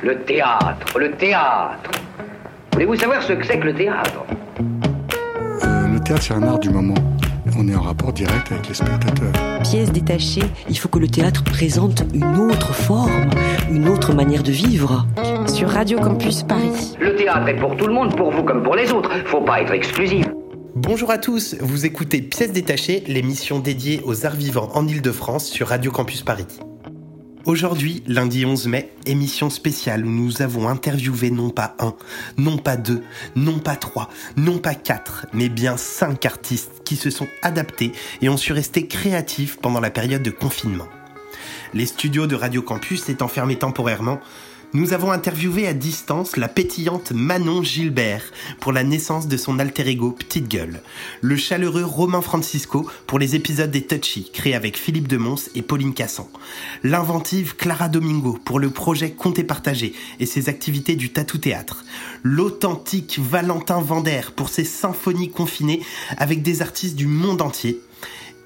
Le théâtre, le théâtre. Voulez-vous savoir ce que c'est que le théâtre? Euh, le théâtre, c'est un art du moment. On est en rapport direct avec les spectateurs. Pièce détachée, il faut que le théâtre présente une autre forme, une autre manière de vivre. Sur Radio Campus Paris. Le théâtre est pour tout le monde, pour vous comme pour les autres. Faut pas être exclusif. Bonjour à tous, vous écoutez Pièces détachées, l'émission dédiée aux arts vivants en Ile-de-France sur Radio Campus Paris. Aujourd'hui, lundi 11 mai, émission spéciale où nous avons interviewé non pas un, non pas deux, non pas trois, non pas quatre, mais bien cinq artistes qui se sont adaptés et ont su rester créatifs pendant la période de confinement. Les studios de Radio Campus étant fermés temporairement, nous avons interviewé à distance la pétillante Manon Gilbert pour la naissance de son alter ego Petite Gueule, le chaleureux Romain Francisco pour les épisodes des Touchy créés avec Philippe Demons et Pauline Cassan, l'inventive Clara Domingo pour le projet Compte et Partagé et ses activités du tatou théâtre, l'authentique Valentin Vander pour ses symphonies confinées avec des artistes du monde entier,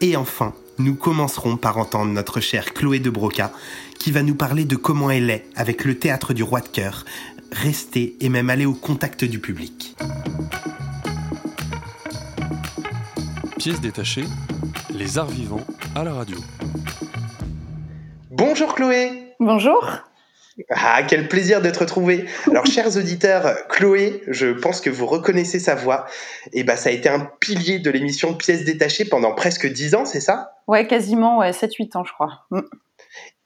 et enfin, nous commencerons par entendre notre chère Chloé de Broca, qui va nous parler de comment elle est avec le théâtre du roi de cœur, rester et même aller au contact du public. Pièces détachées, les arts vivants à la radio. Bonjour Chloé Bonjour. Ah, quel plaisir de te retrouver. Alors, chers auditeurs, Chloé, je pense que vous reconnaissez sa voix. Et bah, ça a été un pilier de l'émission Pièces détachées pendant presque 10 ans, c'est ça? Ouais, quasiment, ouais, 7-8 ans, je crois.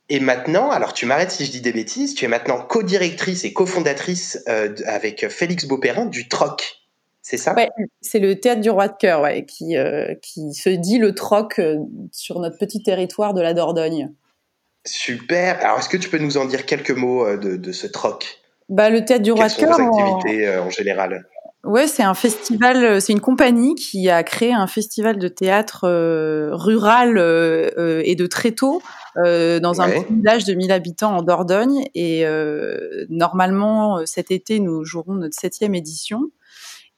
Et maintenant, alors tu m'arrêtes si je dis des bêtises, tu es maintenant co-directrice et cofondatrice euh, avec Félix Beauperrin du TROC. C'est ça? Ouais, c'est le théâtre du roi de cœur, ouais, qui, euh, qui se dit le troc euh, sur notre petit territoire de la Dordogne. Super. Alors, est-ce que tu peux nous en dire quelques mots euh, de, de, ce TROC? Bah, Le théâtre du roi de cœur. activités en, en général? Ouais, c'est un festival, c'est une compagnie qui a créé un festival de théâtre euh, rural euh, et de très tôt euh, dans un petit village de 1000 habitants en Dordogne. Et normalement, cet été, nous jouerons notre septième édition.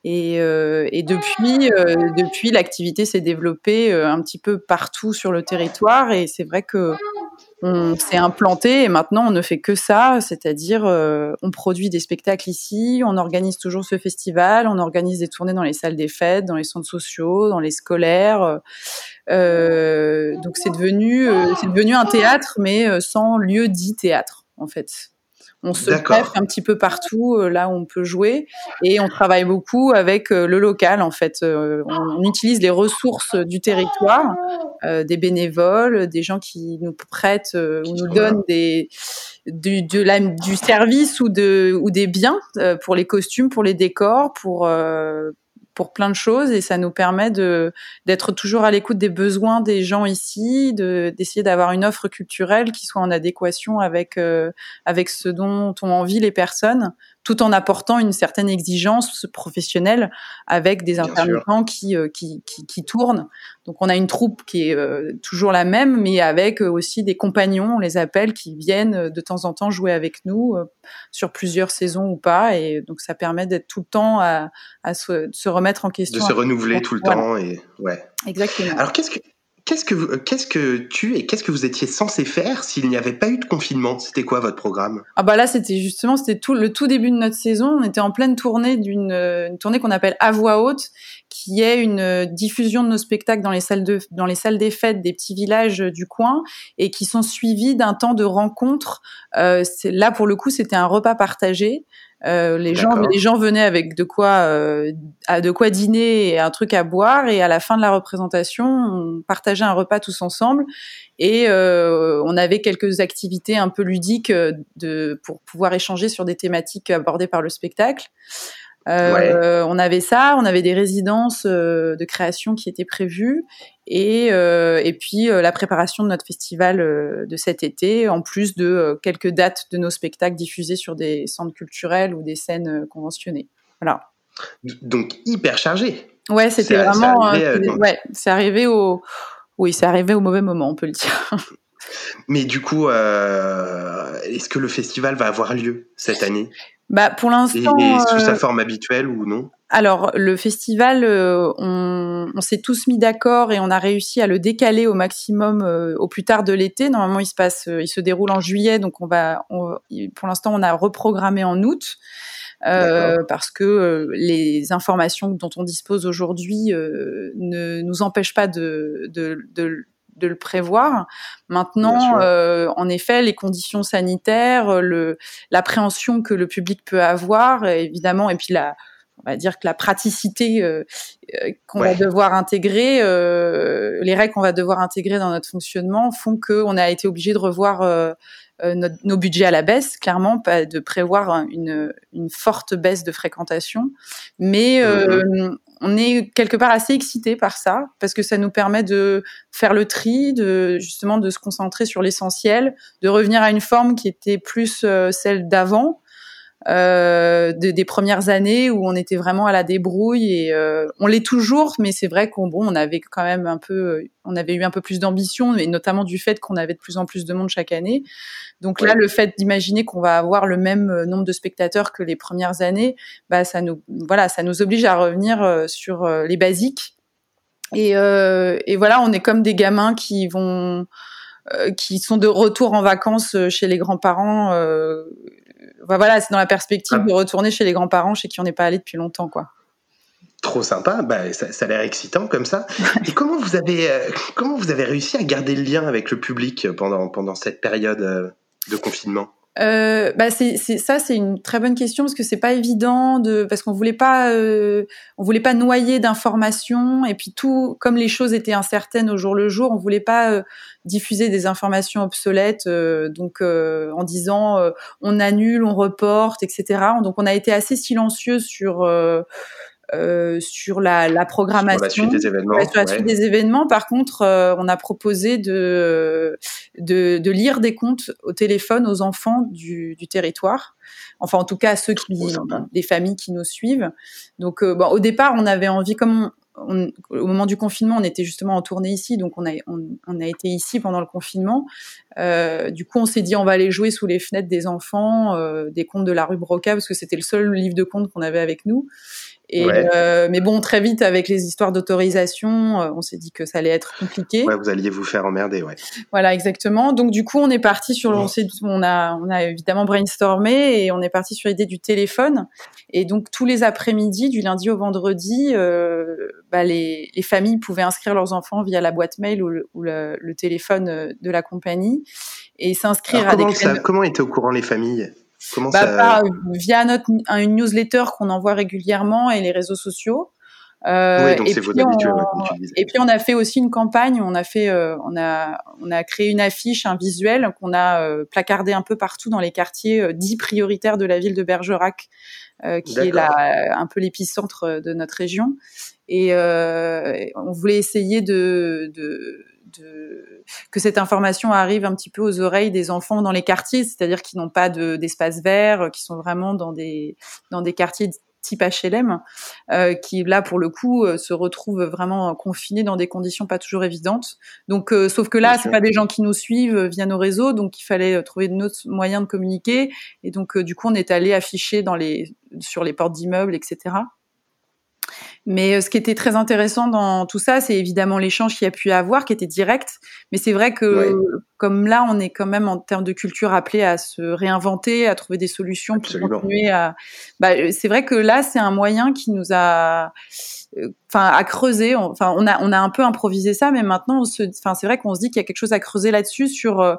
Et, euh, et depuis, euh, depuis l'activité s'est développée euh, un petit peu partout sur le territoire. Et c'est vrai que on s'est implanté et maintenant on ne fait que ça, c'est-à-dire euh, on produit des spectacles ici, on organise toujours ce festival, on organise des tournées dans les salles des fêtes, dans les centres sociaux, dans les scolaires. Euh, donc c'est devenu, euh, c'est devenu un théâtre, mais euh, sans lieu dit théâtre en fait. On se greffe un petit peu partout euh, là où on peut jouer et on travaille beaucoup avec euh, le local en fait. Euh, on, on utilise les ressources du territoire, euh, des bénévoles, des gens qui nous prêtent euh, ou nous donnent des du, de la, du service ou de ou des biens euh, pour les costumes, pour les décors, pour pour plein de choses et ça nous permet de d'être toujours à l'écoute des besoins des gens ici, de d'essayer d'avoir une offre culturelle qui soit en adéquation avec euh, avec ce dont ont envie les personnes, tout en apportant une certaine exigence professionnelle avec des intermittents qui, euh, qui qui qui tournent. Donc on a une troupe qui est euh, toujours la même, mais avec euh, aussi des compagnons, on les appelle, qui viennent de temps en temps jouer avec nous euh, sur plusieurs saisons ou pas, et donc ça permet d'être tout le temps à, à se, se remettre en question. De se renouveler tout le Voilà. temps et ouais. Exactement. Alors qu'est-ce que qu'est-ce que vous- qu'est-ce que tu et qu'est-ce que vous étiez censé faire s'il n'y avait pas eu de confinement? C'était quoi votre programme? Ah bah là c'était justement c'était tout le tout début de notre saison. On était en pleine tournée d'une euh, une tournée qu'on appelle à voix haute, qui est une euh, diffusion de nos spectacles dans les salles de dans les salles des fêtes des petits villages euh, du coin et qui sont suivis d'un temps de rencontre. Euh, là pour le coup c'était un repas partagé. Euh, les gens les gens venaient avec de quoi euh, à de quoi dîner et un truc à boire. Et à la fin de la représentation on partageait un repas tous ensemble. Et euh, on avait quelques activités un peu ludiques euh, de, pour pouvoir échanger sur des thématiques abordées par le spectacle. Euh, On avait ça, on avait des résidences euh, de création qui étaient prévues et, euh, et puis la préparation de notre festival de cet été, en plus de quelques dates de nos spectacles diffusés sur des centres culturels ou des scènes conventionnées. Voilà. Donc hyper chargé. Ouais, c'était c'est vraiment. arrivé, euh, ouais, c'est arrivé au. Oui, c'est arrivé au mauvais moment, on peut le dire. Mais du coup, euh, est-ce que le festival va avoir lieu cette année? Bah, pour l'instant. Et, sous sa forme habituelle ou non? alors, le festival, on, on s'est tous mis d'accord et on a réussi à le décaler au maximum au plus tard de l'été. Normalement, il se passe, il se déroule en juillet, donc on va, pour l'instant, on a reprogrammé en août. Euh, parce que euh, les informations dont on dispose aujourd'hui euh, ne nous empêchent pas de, de, de, de le prévoir. Maintenant, euh, en effet, les conditions sanitaires, le l'appréhension que le public peut avoir, évidemment, et puis la on va dire que la praticité euh, qu'on va devoir intégrer, euh, les règles qu'on va devoir intégrer dans notre fonctionnement font qu'on a été obligé de revoir euh, nos budgets à la baisse, clairement, pas de prévoir une, une forte baisse de fréquentation. Mais euh, mhm. On est quelque part assez excité par ça parce que ça nous permet de faire le tri, de justement de se concentrer sur l'essentiel, de revenir à une forme qui était plus euh, celle d'avant euh, des premières années où on était vraiment à la débrouille et euh, on l'est toujours, mais c'est vrai qu'on bon, on avait quand même un peu, on avait eu un peu plus d'ambition et notamment du fait qu'on avait de plus en plus de monde chaque année. Donc là, le fait d'imaginer qu'on va avoir le même euh, nombre de spectateurs que les premières années, bah ça nous, voilà, ça nous oblige à revenir euh, sur les basiques. Et, et voilà, on est comme des gamins qui vont qui sont de retour en vacances chez les grands-parents euh, voilà, c'est dans la perspective ah. de retourner chez les grands-parents chez qui on n'est pas allé depuis longtemps, quoi. Trop sympa, bah, ça, a l'air excitant comme ça. Et comment vous avez euh, comment vous avez réussi à garder le lien avec le public pendant pendant cette période euh, de confinement? Euh, bah c'est, ça, c'est une très bonne question parce que c'est pas évident de parce qu'on voulait pas euh, on voulait pas noyer d'informations et puis tout comme les choses étaient incertaines au jour le jour, on voulait pas euh, diffuser des informations obsolètes euh, donc en disant on annule, on reporte, etc. Donc on a été assez silencieux sur euh, sur la, la, programmation, sur la suite des événements. sur la suite des événements. Par contre, euh, on a proposé de, de, de, lire des contes au téléphone aux enfants du, du territoire. Enfin, en tout cas, à ceux qui, des familles qui nous suivent. Donc, euh, bon, au départ, on avait envie, comme on, au moment du confinement, on était justement en tournée ici, donc on a, on, on a été ici pendant le confinement. Euh, du coup, on s'est dit on va aller jouer sous les fenêtres des enfants, euh, des contes de la rue Broca, parce que c'était le seul livre de contes qu'on avait avec nous. Et euh, mais bon, très vite avec les histoires d'autorisation, euh, on s'est dit que ça allait être compliqué. Ouais, vous alliez vous faire emmerder, ouais. Voilà, exactement. Donc du coup, on est parti sur, on, on a, on a évidemment brainstormé et on est parti sur l'idée du téléphone. Et donc tous les après-midi, du lundi au vendredi, euh, bah, les, les, familles pouvaient inscrire leurs enfants via la boîte mail ou le, ou le, le téléphone euh, de la compagnie et s'inscrire à des. Ça, comment étaient au courant les familles? Comment bah, via notre une newsletter qu'on envoie régulièrement et les réseaux sociaux. Euh, oui, donc c'est votre habitude. Et puis on a fait aussi une campagne. On a fait, euh, on a, on a créé une affiche, un visuel qu'on a euh, placardé un peu partout dans les quartiers euh, dits prioritaires de la ville de Bergerac, euh, qui est là un peu l'épicentre de notre région. Et on voulait essayer de, de de, que cette information arrive un petit peu aux oreilles des enfants dans les quartiers, c'est-à-dire qui n'ont pas d'espace vert, qui sont vraiment dans des dans des quartiers type HLM, euh, qui là pour le coup euh, se retrouvent vraiment confinés dans des conditions pas toujours évidentes. Donc, euh, sauf que là, c'est pas des gens qui nous suivent via nos réseaux, donc il fallait trouver d'autres moyens de communiquer. Et donc, du coup, on est allé afficher dans les sur les portes d'immeubles, etc. Mais euh, ce qui était très intéressant dans tout ça, c'est évidemment l'échange qu'il y a pu avoir, qui était direct. Mais c'est vrai que comme là, on est quand même en termes de culture appelé à se réinventer, à trouver des solutions pour continuer à. Bah, euh, c'est vrai que là, c'est un moyen qui nous a, euh, enfin, à creuser. Enfin, on a on a un peu improvisé ça, mais maintenant, enfin, c'est vrai qu'on se dit qu'il y a quelque chose à creuser là-dessus sur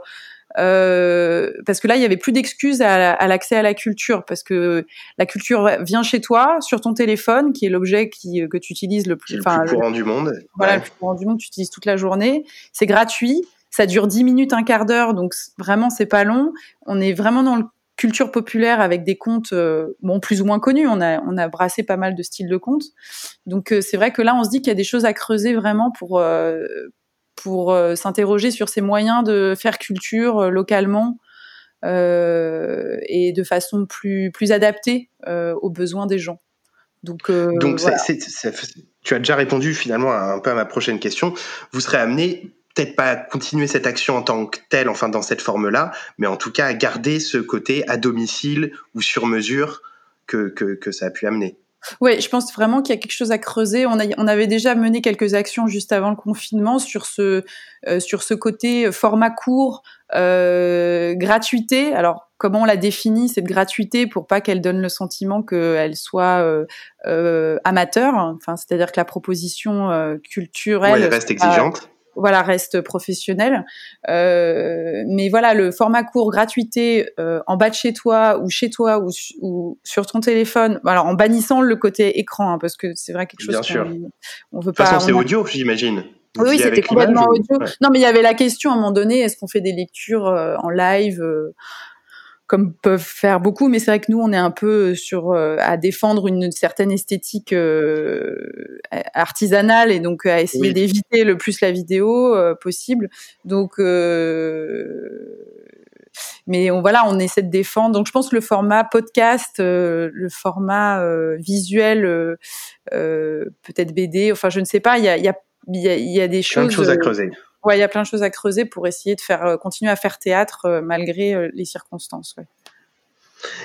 euh, parce que là, il y avait plus d'excuses à, l'accès à la culture, parce que la culture vient chez toi sur ton téléphone, qui est l'objet qui, que tu utilises le plus, le plus courant du monde. Voilà, le plus courant du monde, tu utilises toute la journée. C'est gratuit, ça dure 10 minutes, un quart d'heure, donc vraiment c'est pas long. On est vraiment dans le culture populaire avec des contes euh, bon plus ou moins connus. On a on a brassé pas mal de styles de contes. Donc euh, c'est vrai que là on se dit qu'il y a des choses à creuser vraiment pour euh, pour euh, s'interroger sur ces moyens de faire culture euh, localement euh, et de façon plus, plus adaptée aux besoins des gens. Donc, Donc tu as déjà répondu finalement un peu à ma prochaine question. Vous serez amené peut-être pas continuer cette action en tant que telle, enfin dans cette forme-là, mais en tout cas à garder ce côté à domicile ou sur mesure que, que, que ça a pu amener. Oui, je pense vraiment qu'il y a quelque chose à creuser. On, a, on, avait déjà mené quelques actions juste avant le confinement sur ce, euh, sur ce côté format court, euh, gratuité. Alors, comment on la définit cette gratuité pour pas qu'elle donne le sentiment qu'elle soit euh, euh, amateur Enfin, c'est-à-dire que la proposition euh, culturelle ouais, reste exigeante voilà reste professionnel. Euh, mais voilà, le format court, gratuité, euh, en bas de chez toi ou chez toi ou, ou, sur ton téléphone. Alors en bannissant le côté écran, hein, parce que c'est vrai quelque chose. Bien sûr. On veut de toute façon, c'est audio, j'imagine. Oui, oui c'était complètement audio. Ouais. Non, mais il y avait la question à un moment donné est-ce qu'on fait des lectures euh, en live euh, comme peuvent faire beaucoup, mais c'est vrai que nous, on est un peu sur euh, à défendre une certaine esthétique euh, artisanale et donc à essayer oui. d'éviter le plus la vidéo euh, possible. Donc, mais on voilà, on essaie de défendre. Donc, je pense que le format podcast, le format visuel, peut-être BD, enfin, je ne sais pas, il y a, y a il y, a, y a des choses, Plein de choses à creuser. Ouais, il y a plein de choses à creuser pour essayer de faire euh, continuer à faire théâtre euh, malgré euh, les circonstances. Ouais.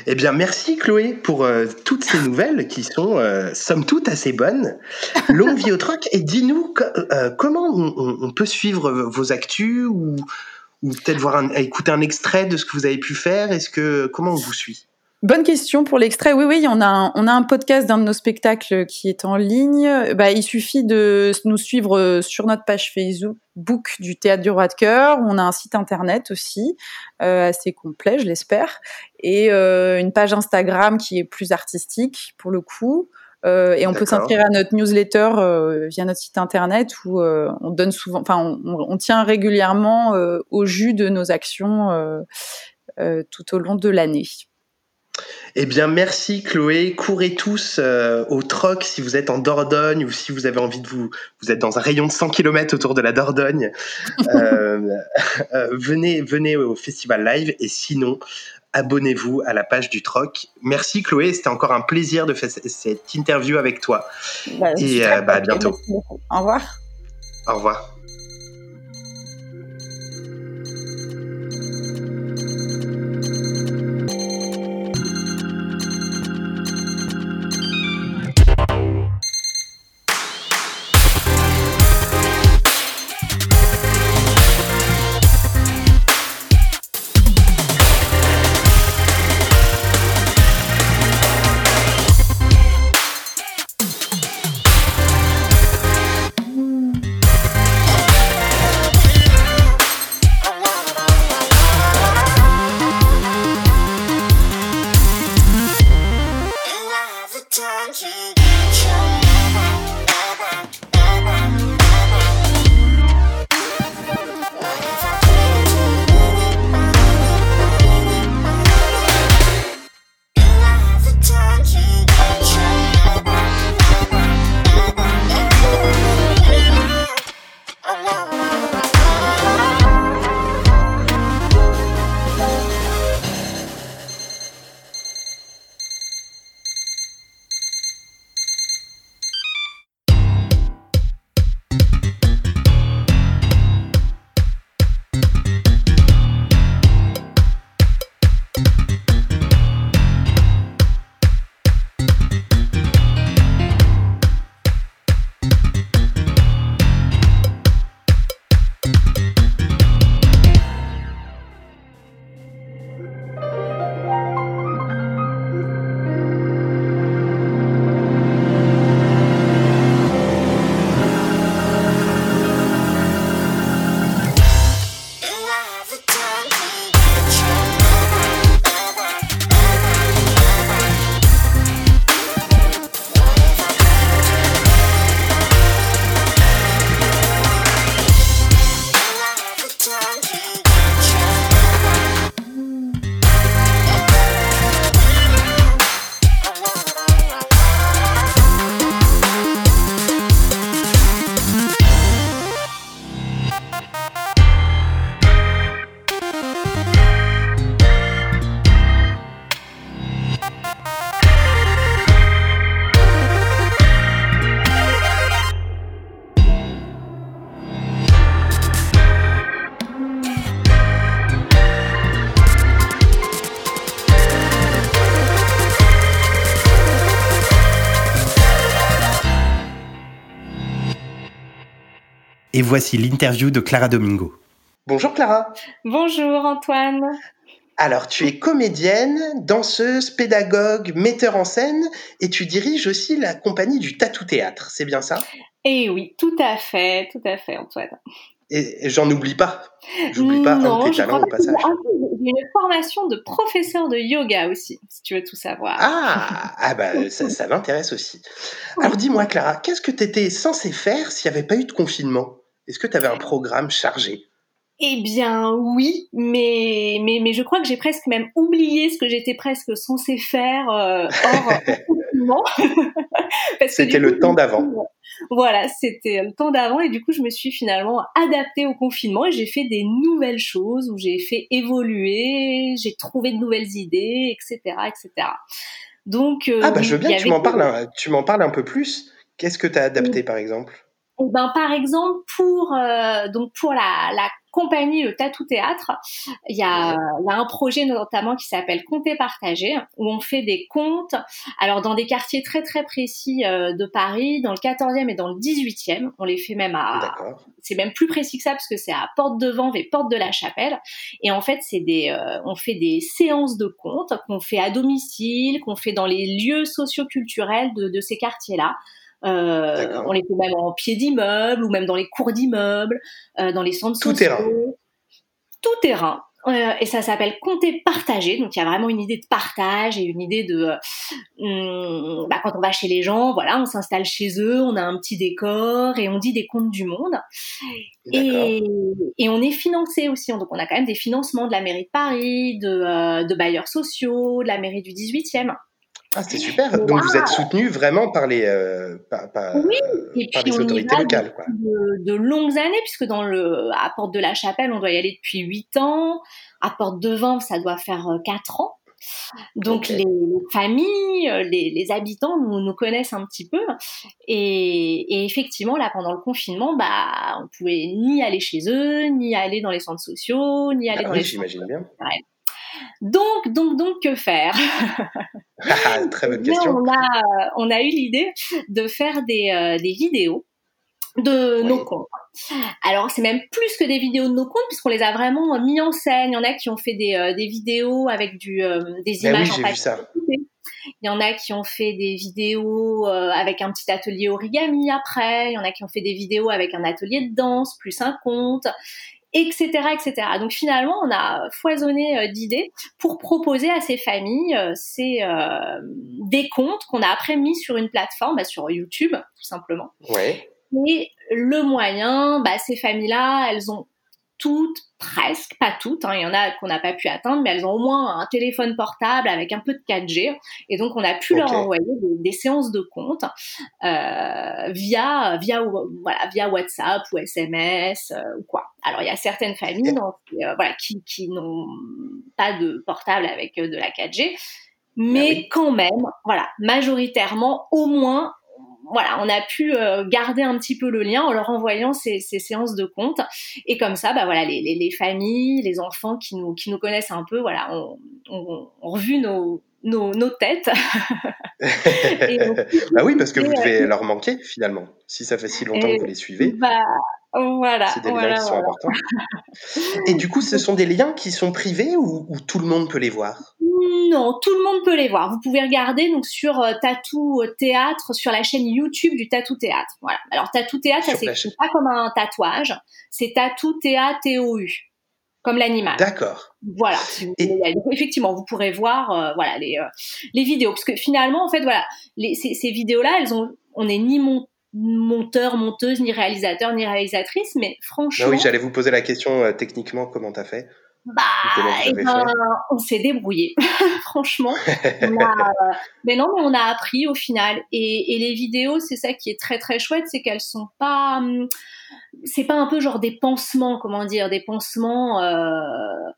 Eh bien, merci Chloé pour euh, toutes ces nouvelles qui sont, euh, somme toute, assez bonnes. Longue vie au troc. Et dis-nous euh, comment on, on, peut suivre vos actus ou, ou peut-être voir un, écouter un extrait de ce que vous avez pu faire? Est-ce que comment on vous suit? Bonne question pour l'extrait. Oui, oui, on a un, on a un podcast d'un de nos spectacles qui est en ligne. Bah, il suffit de nous suivre sur notre page Facebook du Théâtre du Roi de Cœur. On a un site internet aussi, euh, assez complet, je l'espère, et euh, une page Instagram qui est plus artistique pour le coup. Euh, et on peut s'inscrire à notre newsletter euh, via notre site internet où euh, on donne souvent, enfin, on, on, tient régulièrement euh, au jus de nos actions tout au long de l'année. Eh bien, merci Chloé. Courez tous euh, au troc si vous êtes en Dordogne ou si vous avez envie de vous, vous êtes dans un rayon de 100 km autour de la Dordogne. euh, euh, venez, venez au festival live et sinon, abonnez-vous à la page du troc. Merci Chloé, c'était encore un plaisir de faire cette interview avec toi. Bah, et bah, à bientôt. Au revoir. Au revoir. Voici l'interview de Clara Domingo. Bonjour Clara. Bonjour Antoine. Alors, tu es comédienne, danseuse, pédagogue, metteur en scène et tu diriges aussi la compagnie du Tatou Théâtre, c'est bien ça? Eh oui, tout à fait, tout à fait Antoine. Et j'en oublie pas. J'oublie pas un de tes talents au passage. J'ai une formation de professeur de yoga aussi, si tu veux tout savoir. Ah, ah bah ça, ça m'intéresse aussi. Alors dis-moi Clara, qu'est-ce que tu étais censée faire s'il n'y avait pas eu de confinement? Est-ce que tu avais un programme chargé? Eh bien oui, mais, mais, mais je crois que j'ai presque même oublié ce que j'étais presque censée faire euh, hors confinement. C'était le temps d'avant. Voilà, c'était le temps d'avant et du coup je me suis finalement adaptée au confinement et j'ai fait des nouvelles choses où j'ai fait évoluer, j'ai trouvé de nouvelles idées, etc., etc. Donc euh, ah bah je veux bien que tu m'en parles, tu m'en parles un peu plus. Qu'est-ce que tu as adapté par exemple? Ben, par exemple, pour euh, donc pour la, la compagnie le Tatou Théâtre, il y a, un projet notamment qui s'appelle Compter Partager, où on fait des comptes, alors dans des quartiers très très précis euh, de Paris, dans le 14e et dans le 18e, on les fait même à, c'est même plus précis que ça parce que c'est à Porte de Vanves et Porte de la Chapelle, et en fait c'est des, euh, on fait des séances de comptes qu'on fait à domicile, qu'on fait dans les lieux socioculturels de, de ces quartiers-là. Euh, on les fait même en pied d'immeuble ou même dans les cours d'immeuble, euh, dans les centres Tout terrain. Tout terrain. Euh, et ça s'appelle compter partager. Donc il y a vraiment une idée de partage et une idée de hum, bah, quand on va chez les gens, voilà, on s'installe chez eux, on a un petit décor et on dit des contes du monde. Et, et, on est financé aussi. Donc on a quand même des financements de la mairie de Paris, de, de bailleurs sociaux, de la mairie du 18e. Ah, c'est super. Donc vous êtes soutenu vraiment par les, euh, par, oui, et par les autorités locales. Quoi. De, de, longues années, puisque dans le, à Porte de la Chapelle, on doit y aller depuis 8 ans. À Porte de Vanves, ça doit faire 4 euh, ans. Donc les, familles, euh, les, les, habitants nous, nous connaissent un petit peu. Et, et, effectivement, là, pendant le confinement, bah, on pouvait ni aller chez eux, ni aller dans les centres sociaux, ni aller ah dans oui, les... j'imagine bien. Donc, donc, donc, que faire? Ah, Très bonne question. on a, on a eu l'idée de faire des, euh, des vidéos de nos comptes. Alors c'est même plus que des vidéos de nos comptes puisqu'on les a vraiment mis en scène. Il y en a qui ont fait des, euh, des vidéos avec du, euh, des ben images oui, en ça. Il y en a qui ont fait des vidéos avec un petit atelier origami après. Il y en a qui ont fait des vidéos avec un atelier de danse plus un conte etc., etc. Donc finalement, on a foisonné euh, d'idées pour proposer à ces familles euh, ces, euh, des comptes qu'on a après mis sur une plateforme, bah, sur YouTube, tout simplement. Ouais. Et le moyen, bah, ces familles-là, elles ont toutes, presque, pas toutes, hein, il y en a qu'on n'a pas pu atteindre, mais elles ont au moins un téléphone portable avec un peu de 4G. Et donc, on a pu leur envoyer des, séances de compte euh, via, via, voilà, via WhatsApp ou SMS euh, ou quoi. Alors, il y a certaines familles euh, voilà, qui, qui n'ont pas de portable avec de la 4G. Mais quand même, voilà, majoritairement, au moins, voilà, on a pu euh, garder un petit peu le lien en leur envoyant ces, séances de compte. Et comme ça, bah voilà, les, familles, les enfants qui nous, qui nous connaissent un peu, voilà, ont, revu nos, nos, têtes. bah oui, parce que vous devez leur manquer finalement. Si ça fait si longtemps que vous les suivez. Bah, voilà. C'est des liens qui sont importants. Et du coup, ce sont des liens qui sont privés ou, tout le monde peut les voir? Non, tout le monde peut les voir. Vous pouvez regarder donc sur euh, Tatou euh, Théâtre, sur la chaîne YouTube du Tatou Théâtre. Voilà. Alors Tatou Théâtre, ça s'écrit pas comme un tatouage, c'est Tatou Théâtre T-O-U comme l'animal. D'accord. Voilà. Effectivement, vous pourrez voir euh, voilà les, les vidéos parce que finalement en fait voilà les, ces, ces vidéos là elles ont on n'est ni mon, monteur, monteuse, ni réalisateur, ni réalisatrice, mais franchement. Ah oui, j'allais vous poser la question euh, techniquement, comment t'as fait? Bah, eh ben, on s'est débrouillé, franchement. mais non, mais on a appris au final. Et, et les vidéos, c'est ça qui est très très chouette, c'est qu'elles sont pas, hum, c'est pas un peu genre des pansements, comment dire, des pansements. Euh,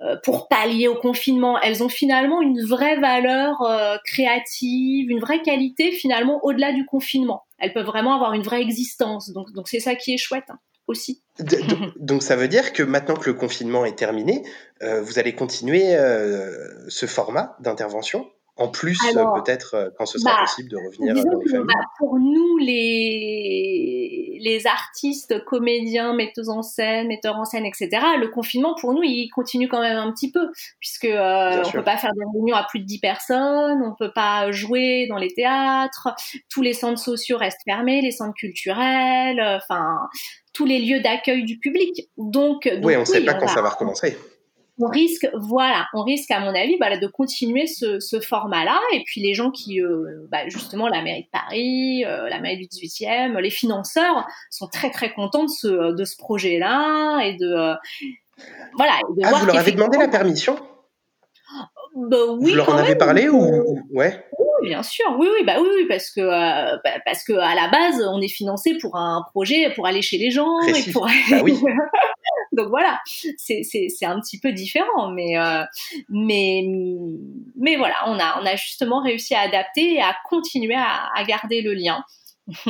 euh, pour pallier au confinement. Elles ont finalement une vraie valeur euh, créative, une vraie qualité finalement au-delà du confinement. Elles peuvent vraiment avoir une vraie existence. Donc, donc c'est ça qui est chouette hein, aussi. donc, ça veut dire que maintenant que le confinement est terminé, vous allez continuer ce format d'intervention? En plus, peut-être quand ce sera bah, possible de revenir dans les familles. Bah, pour nous, les les, artistes, comédiens, metteurs en scène, metteurs en scène, etc. Le confinement, pour nous, il continue quand même un petit peu, puisque euh, on peut pas faire des réunions à plus de 10 personnes, on peut pas jouer dans les théâtres, tous les centres sociaux restent fermés, les centres culturels, enfin tous les lieux d'accueil du public. Donc, oui, on ne sait pas quand ça va recommencer on risque, voilà, on risque à mon avis bah, de continuer ce, format-là. Et puis les gens qui, euh, bah, justement, la mairie de Paris, euh, la mairie du 18e, les financeurs sont très très contents de ce, de ce projet-là et de euh, voilà. ah, vous leur avez demandé la permission? Bah, oui, Vous leur en avez parlé ou, ouais? oui, bien sûr, oui, oui, bah oui, parce que bah, parce que à la base, on est financé pour un projet pour aller chez les gens et pour. Bah oui. Donc voilà, c'est un petit peu différent, mais euh, mais mais voilà, on a on a justement réussi à adapter et à continuer à, garder le lien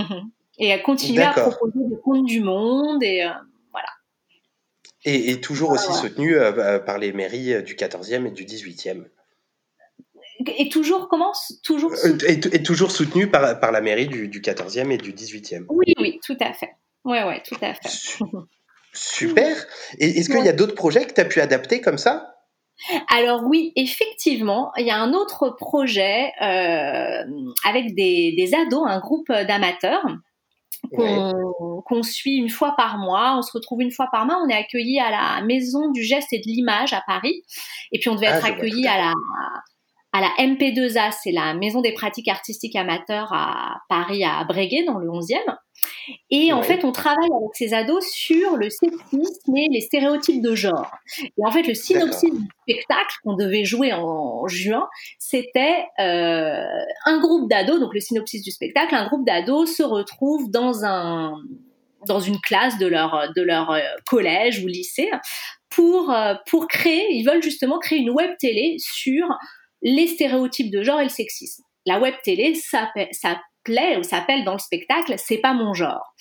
et à continuer à proposer des contes du monde et euh, voilà. Et, toujours aussi soutenu euh, par les mairies du 14e et du 18e. Et toujours comment? Toujours et, toujours soutenu par, par la mairie du, du 14e et du 18e. Oui, oui, tout à fait. Ouais, ouais, tout à fait. Super. Et est-ce qu'il y a d'autres projets que tu as pu adapter comme ça? Alors oui, effectivement, il y a un autre projet euh, avec des, ados, un groupe d'amateurs qu'on suit une fois par mois. On se retrouve une fois par mois. On est accueilli à la Maison du geste et de l'image à Paris. Et puis on devait ah, être accueilli à la à la MP2A, c'est la Maison des pratiques artistiques amateurs à Paris, à Breguet, dans le 11e. Et en fait, on travaille avec ces ados sur le sexisme et les stéréotypes de genre. Et en fait, le synopsis du spectacle qu'on devait jouer en juin, c'était euh, un groupe d'ados, donc le synopsis du spectacle, un groupe d'ados se retrouve dans un dans une classe de leur de leur euh, collège ou lycée pour euh, pour créer, ils veulent justement créer une web télé sur les stéréotypes de genre et le sexisme. La web télé s'appelait ou s'appelle dans le spectacle C'est pas mon genre.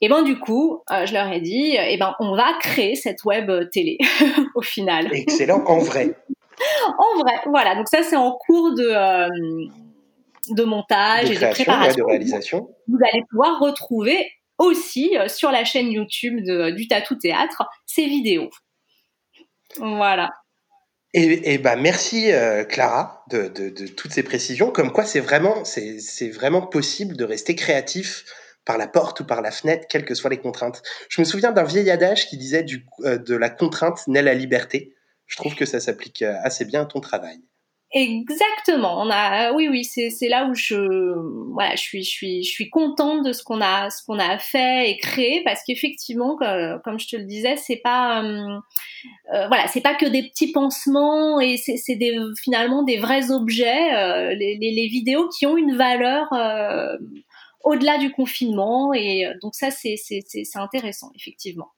Et ben du coup, euh, je leur ai dit, et ben on va créer cette web télé au final. Excellent, en vrai. en vrai, voilà. Donc ça c'est en cours de euh, de montage et de préparation, de réalisation. Vous allez pouvoir retrouver aussi euh, sur la chaîne YouTube du Tatou Théâtre ces vidéos. Voilà. Et, et bah merci euh, Clara de, de, de, toutes ces précisions, comme quoi c'est vraiment, c'est vraiment possible de rester créatif par la porte ou par la fenêtre, quelles que soient les contraintes. Je me souviens d'un vieil adage qui disait du, euh, de la contrainte naît la liberté. Je trouve que ça s'applique euh, assez bien à ton travail. Exactement. On a, oui, oui, c'est là où je, voilà, je suis, je suis, je suis contente de ce qu'on a, ce qu'on a fait et créé parce qu'effectivement, comme, je te le disais, c'est pas, euh, euh, voilà, c'est pas que des petits pansements et c'est finalement des vrais objets, euh, les, les, les, vidéos qui ont une valeur au-delà du confinement et donc ça, c'est intéressant, effectivement.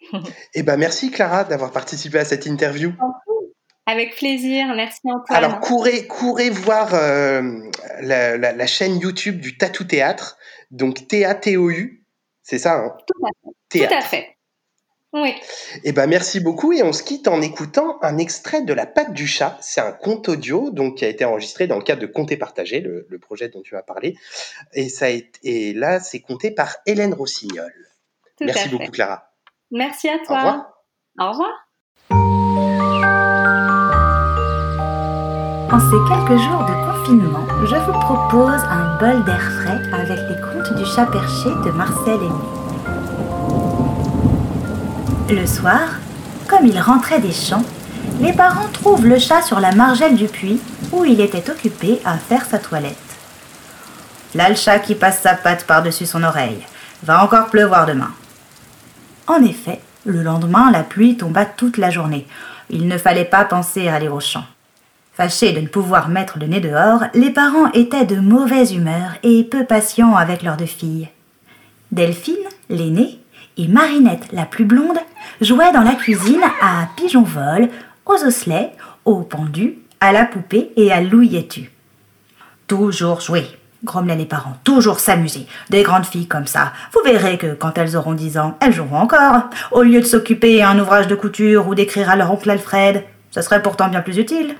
eh ben, merci Clara d'avoir participé à cette interview. Avec plaisir, merci Antoine. Alors courez, courez voir euh, la, chaîne YouTube du Tatou Théâtre, donc T-A-T-O-U, c'est ça hein? Tout à fait. Tout à fait. Oui. Eh ben merci beaucoup et on se quitte en écoutant un extrait de La patte du chat. C'est un conte audio donc qui a été enregistré dans le cadre de Compter Partager, le, le projet dont tu as parlé. Et ça a été, et là c'est compté par Hélène Rossignol. merci beaucoup Clara. Merci à toi. Au revoir. Au revoir. En ces quelques jours de confinement, je vous propose un bol d'air frais avec les contes du chat perché de Marcel Aimé. Le soir, comme il rentrait des champs, les parents trouvent le chat sur la margelle du puits où il était occupé à faire sa toilette. Là, le chat qui passe sa patte par-dessus son oreille. Va encore pleuvoir demain. En effet, le lendemain, la pluie tomba toute la journée. Il ne fallait pas penser à aller au champ. Fâchés de ne pouvoir mettre le nez dehors, les parents étaient de mauvaise humeur et peu patients avec leurs deux filles. Delphine, l'aînée, et Marinette, la plus blonde, jouaient dans la cuisine à pigeon-vol, aux osselets, aux pendus, à la poupée et à louilletu. Toujours jouer, grommelaient les parents, toujours s'amuser. Des grandes filles comme ça. Vous verrez que quand elles auront dix ans, elles joueront encore. Au lieu de s'occuper à un ouvrage de couture ou d'écrire à leur oncle Alfred, ce serait pourtant bien plus utile.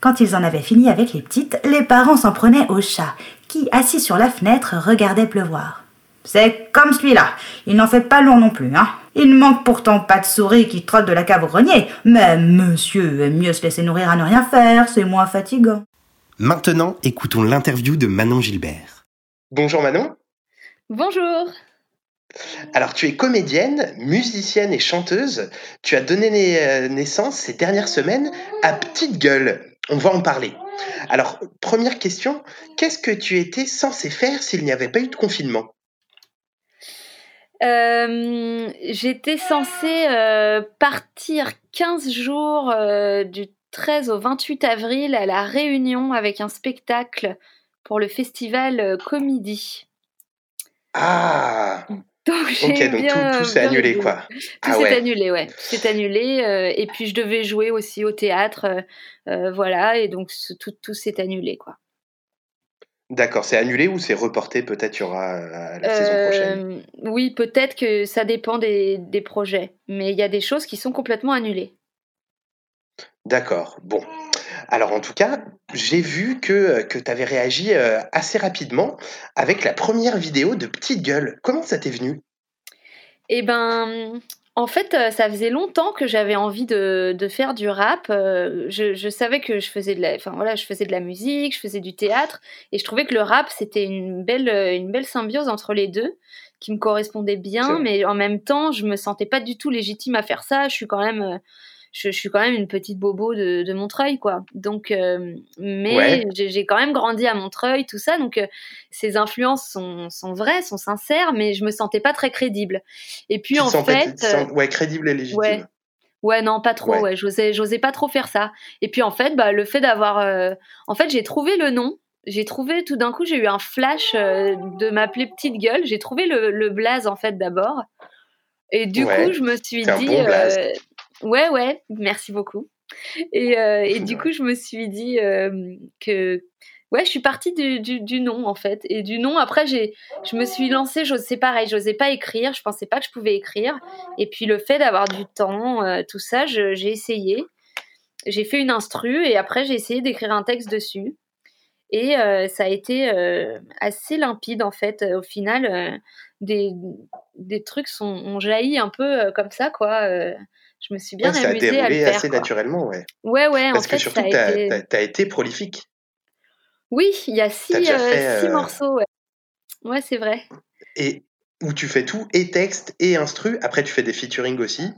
Quand ils en avaient fini avec les petites, les parents s'en prenaient au chat, qui, assis sur la fenêtre, regardait pleuvoir. C'est comme celui-là. Il n'en fait pas long non plus, hein. Il ne manque pourtant pas de souris qui trottent de la cave au grenier. Mais monsieur aime mieux se laisser nourrir à ne rien faire, c'est moins fatigant. Maintenant, écoutons l'interview de Manon Gilbert. Bonjour Manon. Bonjour. Alors, tu es comédienne, musicienne et chanteuse. Tu as donné euh, naissance ces dernières semaines à Petite Gueule. On va en parler. Alors, première question, qu'est-ce que tu étais censé faire s'il n'y avait pas eu de confinement? Euh, J'étais censée euh, partir 15 jours du 13 au 28 avril à La Réunion avec un spectacle pour le festival Comédie. Ah donc ok, donc tout, s'est annulé, quoi. Tout ah s'est annulé, ouais. C'est annulé. Euh, et puis je devais jouer aussi au théâtre, euh, euh, voilà. Et donc tout, tout s'est annulé, quoi. D'accord, c'est annulé ou c'est reporté Peut-être il y aura la saison prochaine? Oui, peut-être que ça dépend des, des projets, mais il y a des choses qui sont complètement annulées. D'accord. Bon. Alors en tout cas, j'ai vu que, que tu avais réagi assez rapidement avec la première vidéo de Petite Gueule. Comment ça t'est venu? Eh ben, en fait, ça faisait longtemps que j'avais envie de, faire du rap. Je, savais que je faisais de la, enfin voilà, je faisais de la musique, je faisais du théâtre, et je trouvais que le rap c'était une belle, une belle symbiose entre les deux qui me correspondait bien, mais en même temps, je me sentais pas du tout légitime à faire ça. Je suis quand même je, suis quand même une petite bobo de, de Montreuil, quoi. Donc, euh, mais j'ai quand même grandi à Montreuil, tout ça. Donc, euh, ces influences sont, sont, vraies, sont sincères, mais je me sentais pas très crédible. Et puis, en fait. Euh, ouais, crédible et légitime. Ouais. Ouais, non, pas trop. Ouais, j'osais, j'osais pas trop faire ça. Et puis en fait, bah, le fait d'avoir, en fait, j'ai trouvé le nom. J'ai trouvé tout d'un coup, j'ai eu un flash de m'appeler Petite Gueule. J'ai trouvé le, le blaze en fait d'abord. Et du coup, je me suis dit, Ouais, ouais, merci beaucoup. Et, euh, et du coup, je me suis dit euh, que ouais, je suis partie du, du, du, nom en fait. Et du nom, après, j'ai, je me suis lancée, c'est pareil, j'osais pas écrire, je pensais pas que je pouvais écrire. Et puis le fait d'avoir du temps, euh, tout ça, j'ai essayé. J'ai fait une instru et après, j'ai essayé d'écrire un texte dessus. Et ça a été assez limpide en fait. Au final, des, des trucs sont, ont jailli un peu comme ça, quoi je me suis bien ouais, amusée ça a déroulé assez naturellement, ouais. Ouais, ouais. Parce en que fait, surtout, tu as, été... été... prolifique. Oui, il y a six, euh, fait, six euh... morceaux, ouais. Ouais, c'est vrai. Et où tu fais tout, et texte, et instru. Après, tu fais des featuring aussi.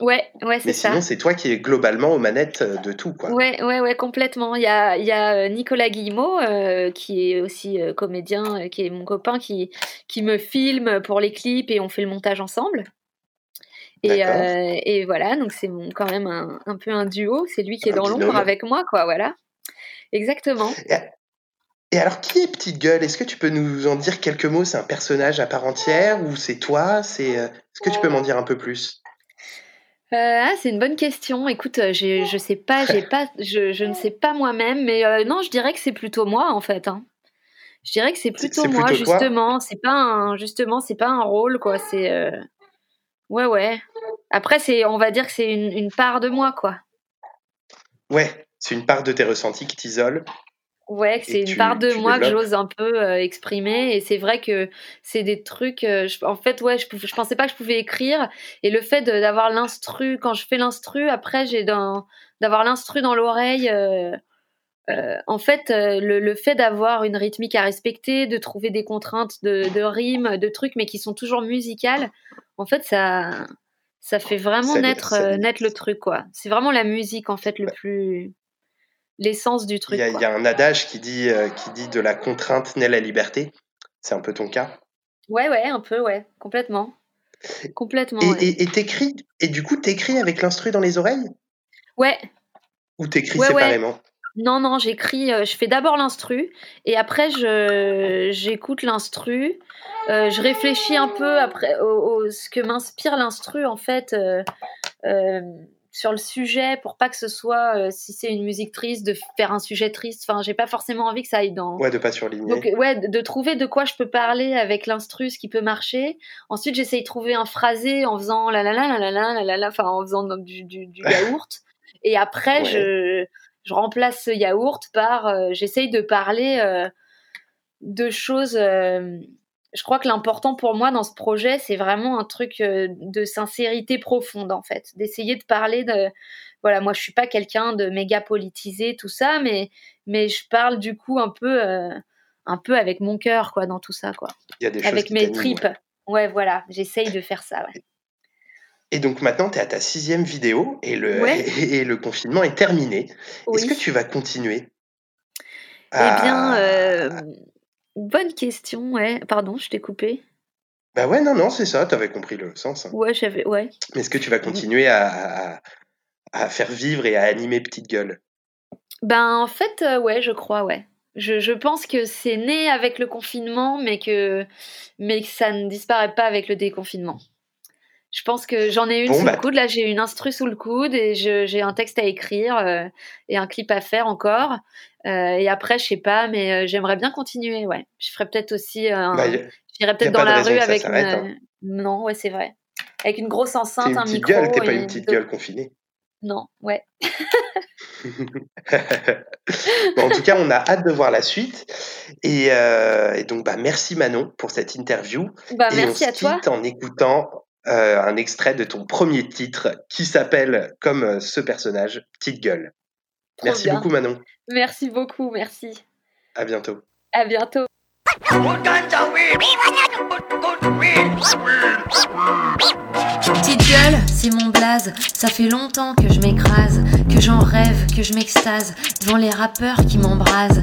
Ouais, ouais, c'est ça. Mais sinon, c'est toi qui es globalement aux manettes euh, de tout, quoi. Ouais, ouais, ouais, complètement. Il y a, il y a Nicolas Guillemot, euh, qui est aussi euh, comédien, qui est mon copain, qui, qui me filme pour les clips et on fait le montage ensemble. Et, euh, et, voilà, donc c'est quand même un, un, peu un duo. C'est lui qui est dans l'ombre avec moi, quoi. Voilà. Exactement. Et, alors, qui est Petite Gueule? Est-ce que tu peux nous en dire quelques mots? C'est un personnage à part entière ou c'est toi? C'est euh, Est-ce que tu peux m'en dire un peu plus? Euh, ah, c'est une bonne question. Écoute, je, je sais pas, j'ai pas, je, je, ne sais pas moi-même, mais euh, non, je dirais que c'est plutôt moi en fait. Hein. Je dirais que c'est plutôt moi plutôt justement. C'est pas un, justement, c'est pas un rôle quoi. C'est euh, Ouais, ouais. Après, c'est, on va dire que c'est une, une, part de moi, quoi. Ouais, c'est une part de tes ressentis qui t'isole. Ouais, c'est une tu, part de moi développes. que j'ose un peu euh, exprimer. Et c'est vrai que c'est des trucs. Euh, je, en fait, ouais, je, je pensais pas que je pouvais écrire. Et le fait d'avoir l'instru, quand je fais l'instru, après, j'ai d'avoir l'instru dans l'oreille. Euh, euh, en fait, euh, le, le, fait d'avoir une rythmique à respecter, de trouver des contraintes de, de rimes, de trucs, mais qui sont toujours musicales, en fait, ça, ça fait vraiment ça naître, ça naître le truc, quoi. C'est vraiment la musique, en fait, le plus l'essence du truc. Il y, y, a un adage qui dit, euh, qui dit de la contrainte naît la liberté. C'est un peu ton cas. Ouais, ouais, un peu, ouais, complètement. Complètement. Et, ouais. et, et t'écris, et du coup, t'écris avec l'instru dans les oreilles? Ouais. Ou t'écris ouais, séparément? ouais. Non, non, j'écris, euh, je fais d'abord l'instru et après je j'écoute l'instru. Euh, je réfléchis un peu après au, au ce que m'inspire l'instru en fait euh, sur le sujet pour pas que ce soit si c'est une musique triste de faire un sujet triste. Enfin, j'ai pas forcément envie que ça aille dans. Ouais, de pas surligner. Donc ouais, de, de trouver de quoi je peux parler avec l'instru, ce qui peut marcher. Ensuite, j'essaye de trouver un phrasé en faisant la la la la la la la la, enfin en faisant du, du, du yaourt. Et après, ouais. je je remplace ce yaourt par, euh, j'essaye de parler euh, de choses, euh, je crois que l'important pour moi dans ce projet, c'est vraiment un truc de sincérité profonde en fait, d'essayer de parler de voilà, moi je suis pas quelqu'un de méga politisé tout ça, mais mais je parle du coup un peu euh, un peu avec mon cœur quoi dans tout ça quoi. Il y a des avec mes tripes. Ouais. voilà, j'essaye de faire ça. Ouais. Et donc maintenant, tu es à ta sixième vidéo et le, et, le confinement est terminé. Est-ce que tu vas continuer Eh bien, euh, bonne question. Ouais. Pardon, je t'ai coupé. Bah ouais, non, non, c'est ça, tu avais compris le sens. Hein. Ouais, j'avais, ouais. Mais est-ce que tu vas continuer à, à, faire vivre et à animer Petite Gueule? Ben, en fait, euh, ouais, je crois, ouais. Je, je, pense que c'est né avec le confinement, mais que, mais que ça ne disparaît pas avec le déconfinement. Je pense que j'en ai une sous le bah coude. Là, j'ai une instru sous le coude et j'ai un texte à écrire euh, et un clip à faire encore. Euh, et après, je sais pas, mais euh, j'aimerais bien continuer. Ouais, je ferais peut-être aussi. Un... Bah, J'irais peut-être dans la rue avec une. Hein. Non, ouais, c'est vrai. Avec une grosse enceinte, une un micro. Gueule, t'es pas une petite gueule confinée. Non, ouais. bon, en tout cas, on a hâte de voir la suite. Et, et donc, bah, merci Manon pour cette interview. Bah, et merci on à toi. en écoutant euh, un extrait de ton premier titre qui s'appelle comme euh, ce personnage, Petite Gueule. Trop merci bien. beaucoup Manon. Merci beaucoup, merci. À bientôt. À bientôt. Petite gueule, c'est mon blaze. Ça fait longtemps que je m'écrase, que j'en rêve, que je m'extase devant les rappeurs qui m'embrasent.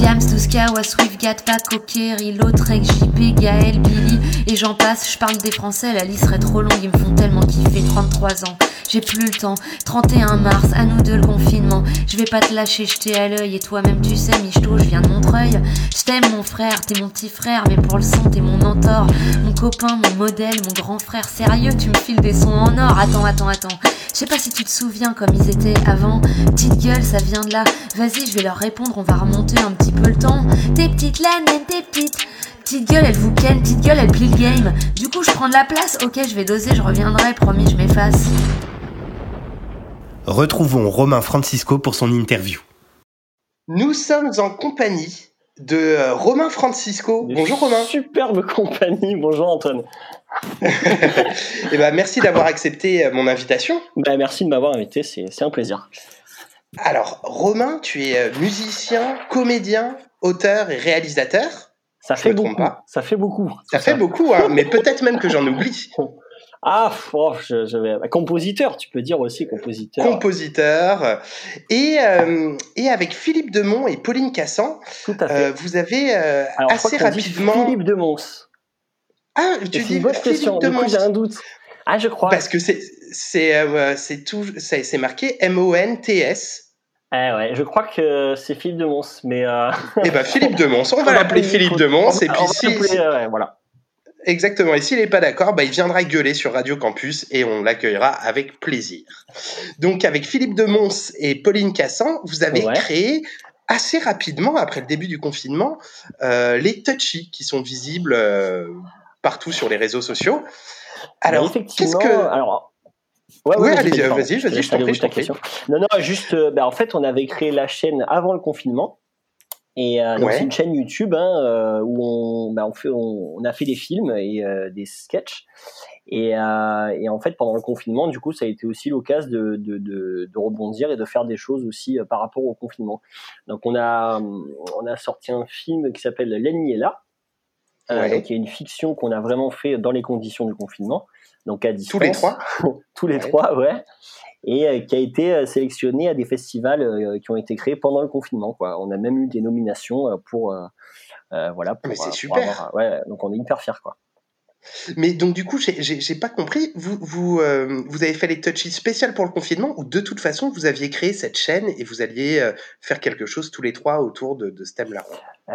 Diams, Tuskawa, Swiftgat, Paco, Kerry, Lautrec, JP, Gaël, Billy, et j'en passe. Je parle des Français, la liste serait trop longue, ils me font tellement kiffer. 33 ans, j'ai plus le temps. 31 mars, à nous deux le confinement. Je vais pas te lâcher, jeter à l'œil, et toi-même tu sais, Michto, je viens de Montreuil. Je t'aime, mon frère, t'es mon petit frère, mais pour le son, t'es mon mentor. Mon copain, mon modèle, mon grand frère, sérieux, tu me files des sons en or. Attends, attends, attends. Je sais pas si tu te souviens comme ils étaient avant. Petite gueule, ça vient de là. Vas-y, je vais leur répondre, on va remonter un petit peu le temps. Tes petites laines, tes petites. Petite gueule, elle vous ken, petite gueule, elle plie le game. Du coup, je prends de la place. Ok, je vais doser, je reviendrai, promis, je m'efface. Retrouvons Romain Francisco pour son interview. Nous sommes en compagnie de euh, Romain Francisco. Bonjour Romain. Superbe compagnie. Bonjour Antoine. eh ben, merci d'avoir accepté euh, mon invitation. Ben, merci de m'avoir invité, c'est un plaisir. Alors, Romain, tu es euh, musicien, comédien, auteur et réalisateur. Ça fait beaucoup. Pas. Ça fait beaucoup. Ça, ça fait beaucoup, hein, mais peut-être même que j'en oublie. Ah, oh, je, je vais... compositeur, tu peux dire aussi compositeur. Compositeur. Et, euh, et avec Philippe Demont et Pauline Cassan, Tout à fait. Euh, vous avez euh, Alors, assez rapidement. Philippe Demons. Ah, tu dis une bonne Philippe question. Demons. J'ai un doute. Ah, je crois. Parce que c'est c'est euh, c'est tout c'est marqué M O N T S. Eh ouais, je crois que c'est Philippe de Mons, mais. Euh... Eh ben Philippe de Mons, on va l'appeler Philippe de Mons, et puis si, ouais, voilà. Exactement. Et s'il n'est pas d'accord, bah, il viendra gueuler sur Radio Campus et on l'accueillera avec plaisir. Donc, avec Philippe de Mons et Pauline Cassan, vous avez Ouais. créé assez rapidement, après le début du confinement, euh, les Touchy qui sont visibles euh, partout sur les réseaux sociaux. Alors, qu'est-ce que. alors. Ouais, allez-y, pardon, vas-y, je te vas-y, je t'en prie, je t'en prie. question. Non, non, juste, bah, en fait, on avait créé la chaîne avant le confinement. Et euh, Ouais. c'est une chaîne YouTube hein, euh, où on, bah, on, fait, on, on a fait des films et euh, des sketchs. Et, euh, et en fait, pendant le confinement, du coup, ça a été aussi l'occasion de, de, de, de rebondir et de faire des choses aussi euh, par rapport au confinement. Donc on a, on a sorti un film qui s'appelle L'ennemi est là, Ouais. y a une fiction qu'on a vraiment fait dans les conditions du confinement, donc à distance. Tous les trois Tous les Ouais. trois, ouais. Et euh, qui a été euh, sélectionné à des festivals euh, qui ont été créés pendant le confinement. Quoi. On a même eu des nominations pour, voilà. Pour, Mais c'est super. avoir- ouais, donc on est hyper fiers, quoi. Mais donc, du coup, j'ai- pas compris. Vous, vous, euh, vous avez fait les touchies spéciales pour le confinement ou de toute façon, vous aviez créé cette chaîne et vous alliez euh, faire quelque chose tous les trois autour de, de ce thème-là?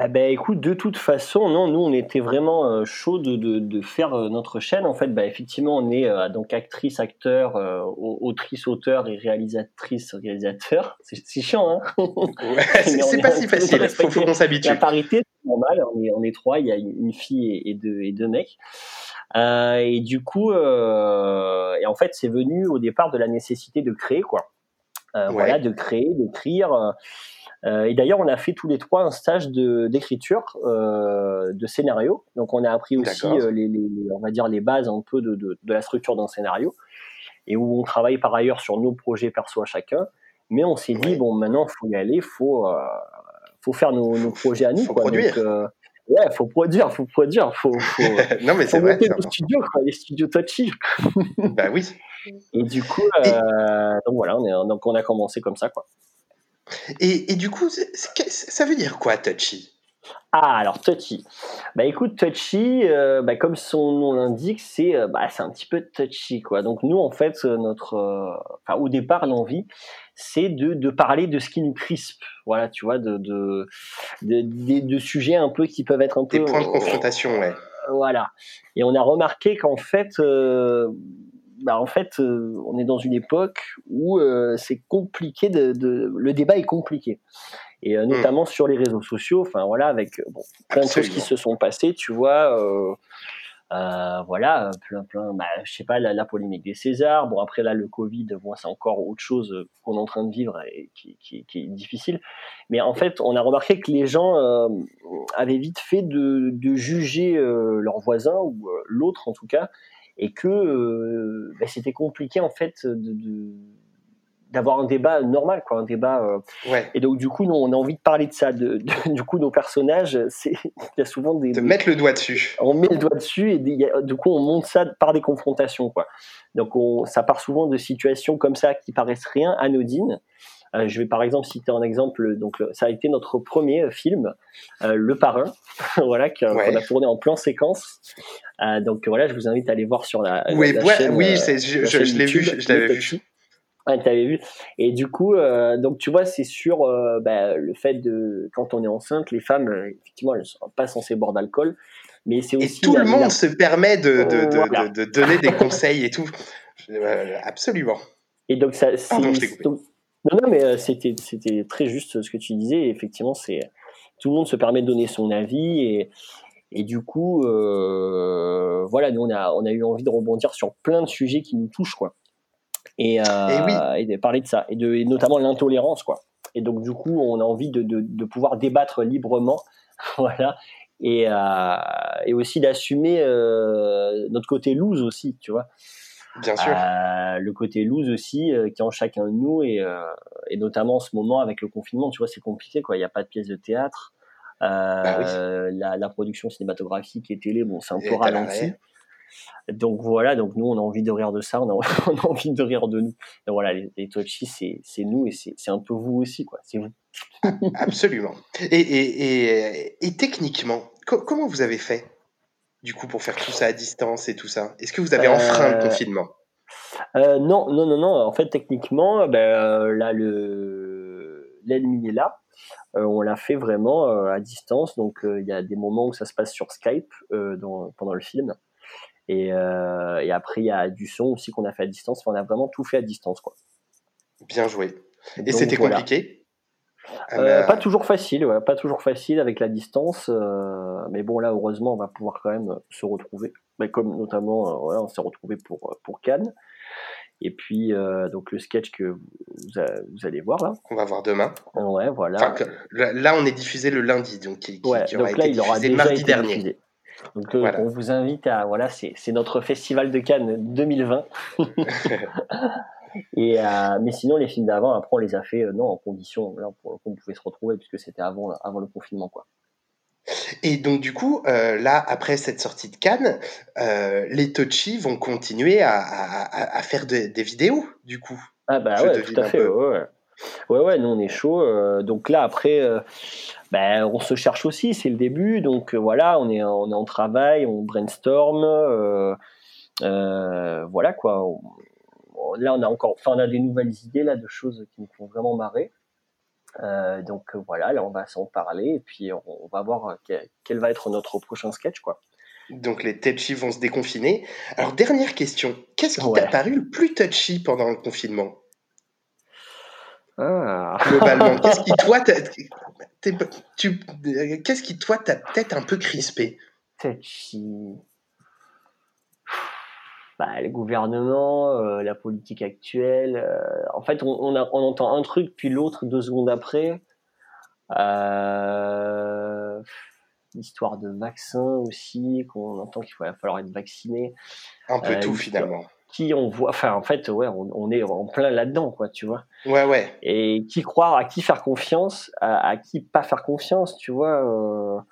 Eh ben, écoute, de toute façon, non, nous, on était vraiment euh, chaud de, de, de faire euh, notre chaîne. En fait, bah, effectivement, on est donc actrice, acteur, au- autrice, auteur et réalisatrice, réalisateur. C'est chiant, hein? Ouais, c'est pas si facile. Faut, respecter faut qu'on s'habitue. La parité, c'est normal. On est, on est trois. Il y a une une fille et, et deux, et deux mecs. Euh, et du coup, euh, et en fait, c'est venu au départ de la nécessité de créer, quoi. Euh, Ouais. Voilà, de créer, d'écrire. euh, et d'ailleurs, on a fait tous les trois un stage de d'écriture de scénario. Donc, on a appris aussi les, les, on va dire les bases un peu de, de, de la structure d'un scénario et où on travaille par ailleurs sur nos projets perso à chacun. Mais on s'est dit bon, maintenant, faut y aller, faut faut faire nos, nos projets à nous. Faut quoi. produire. Donc, Ouais, faut produire, faut produire, faut, faut, non, mais c'est vrai, les studios, quoi, les studios touchy. bah oui. Et du coup, euh, donc voilà, on, est, donc on a commencé comme ça, quoi. Et, et du coup, ça veut dire quoi, touchy? Ah, alors touchy. Bah écoute, touchy, euh, bah, comme son nom l'indique, c'est euh, bah, c'est un petit peu touchy quoi. Donc nous en fait notre, enfin au départ l'envie, c'est de, de, parler de ce qui nous crispe. Voilà, tu vois, de, de, de, de sujets un peu qui peuvent être un peu. Des points de confrontation, ouais. Voilà. Et on a remarqué qu'en fait, euh, bah en fait, euh, on est dans une époque où euh, c'est compliqué de, de, le débat est compliqué. Et euh, hmm. notamment mmh. sur les réseaux sociaux, enfin voilà, avec bon, plein de choses qui se sont passées, tu vois. Voilà, plein, plein, bah, je sais pas, la, la, polémique des Césars. Bon, après là, le Covid, bon, c'est encore autre chose qu'on est en train de vivre et qui, qui, qui, est difficile. Mais en fait, on a remarqué que les gens avaient vite fait de, de juger leurs voisins ou l'autre en tout cas, et que euh, bah, c'était compliqué en fait de, de d'avoir un débat normal, quoi, un débat. Euh... Ouais. Et donc du coup, nous, on a envie de parler de ça. De, de, du coup, nos personnages, c'est il y a souvent des. De mettre le doigt dessus. On met le doigt dessus et des, a, du coup, on monte ça par des confrontations, quoi. Donc on, ça part souvent de situations comme ça qui paraissent rien anodines. Euh, je vais par exemple citer un exemple. Donc ça a été notre premier film, euh, Le Parrain, voilà, qu'on ouais. a tourné en plan séquence. Euh, donc voilà, je vous invite à aller voir sur la. Oui, la, ouais, chaîne, oui, je, je, je l'ai vu, je l'avais vu. T'avais vu. Et du coup, euh, donc tu vois, c'est sur euh, bah, le fait de quand on est enceinte, les femmes, euh, effectivement, elles ne sont pas censées boire d'alcool, mais c'est aussi. Et tout le monde se permet de, de, de, voilà. de, donner des conseils et tout. Absolument. Et donc ça, c'est. Non, non, mais c'était c'était très juste ce que tu disais. Et effectivement, c'est tout le monde se permet de donner son avis et. Et du coup, voilà, nous on a on a eu envie de rebondir sur plein de sujets qui nous touchent, quoi et, euh, et, oui. et, de parler de ça et, de, et notamment l'intolérance quoi et donc du coup on a envie de, de, de pouvoir débattre librement voilà et, euh, et aussi d'assumer euh, notre côté loose aussi tu vois bien sûr euh, le côté loose aussi euh, qui est en chacun de nous et, euh, et notamment en ce moment avec le confinement tu vois c'est compliqué quoi il n'y a pas de pièce de théâtre bah oui. la, la, production cinématographique et télé bon c'est un peu ralenti donc voilà, donc nous on a envie de rire de ça, on a, on a envie de rire de nous. Donc voilà, les, les c'est nous et c'est un peu vous aussi, quoi. C'est vous. Absolument. Et, et, et, et techniquement, co comment vous avez fait? Du coup pour faire tout ça à distance et tout ça Est-ce que vous avez enfreint euh... le confinement? euh, Non, non, non, non. En fait, techniquement, ben, euh, là, le l'ennemi est là. Euh, on l'a fait vraiment euh, à distance. Donc, il y a des moments où ça se passe sur Skype dans, pendant le film. Et, et, après, il y a du son aussi qu'on a fait à distance. Enfin, on a vraiment tout fait à distance. Quoi. Bien joué. Et c'était voilà. compliqué? Euh, Pas toujours facile, ouais, pas toujours facile avec la distance. Euh, mais bon, là, heureusement, on va pouvoir quand même se retrouver. Mais comme notamment, euh, on s'est retrouvé pour, pour Cannes. Et puis, euh, donc le sketch que vous, a, vous, allez voir là. On va voir demain. Ouais, voilà. Enfin, là, on est diffusé le lundi, donc qui, qui, ouais, qui aura donc là, été il aura diffusé déjà mardi été dernier. Diffusé. Donc euh, voilà. on vous invite à voilà c'est notre festival de Cannes 2020. Et euh, mais sinon les films d'avant après on les a fait euh, non en condition là pour on pouvait se retrouver puisque c'était avant avant le confinement quoi. Et donc du coup euh, là après cette sortie de Cannes euh, les Touchy vont continuer à, à, à faire de, des vidéos du coup. Ah bah ouais tout à fait ouais, ouais. Ouais, ouais, nous on est chaud. Euh, donc là, après, ben, on se cherche aussi, c'est le début. Donc voilà, on est, on est en travail, on brainstorm. voilà quoi. On, là, on a encore, enfin, on a des nouvelles idées là de choses qui nous font vraiment marrer. donc voilà, là, on va s'en parler et puis on, on va voir quel, quel, va être notre prochain sketch quoi. Donc les touchy vont se déconfiner. Alors dernière question, qu'est-ce qui ouais. t'a paru le plus touchy pendant le confinement? Ah. Globalement, qu'est-ce qui toi, qu'est-ce qui toi t'a peut-être un peu crispé? Touchy. Bah, le gouvernement, euh, la politique actuelle. Euh, en fait, on, on, a, on, entend un truc puis l'autre deux secondes après. Euh, L'histoire de vaccin aussi, qu'on entend qu'il va falloir être vacciné. Un peu Euh, tout finalement. Qui on voit, enfin en fait, ouais, on, on est en plein là-dedans, quoi, tu vois. Ouais, ouais. Et qui croire, à qui faire confiance, à, à qui pas faire confiance, tu vois.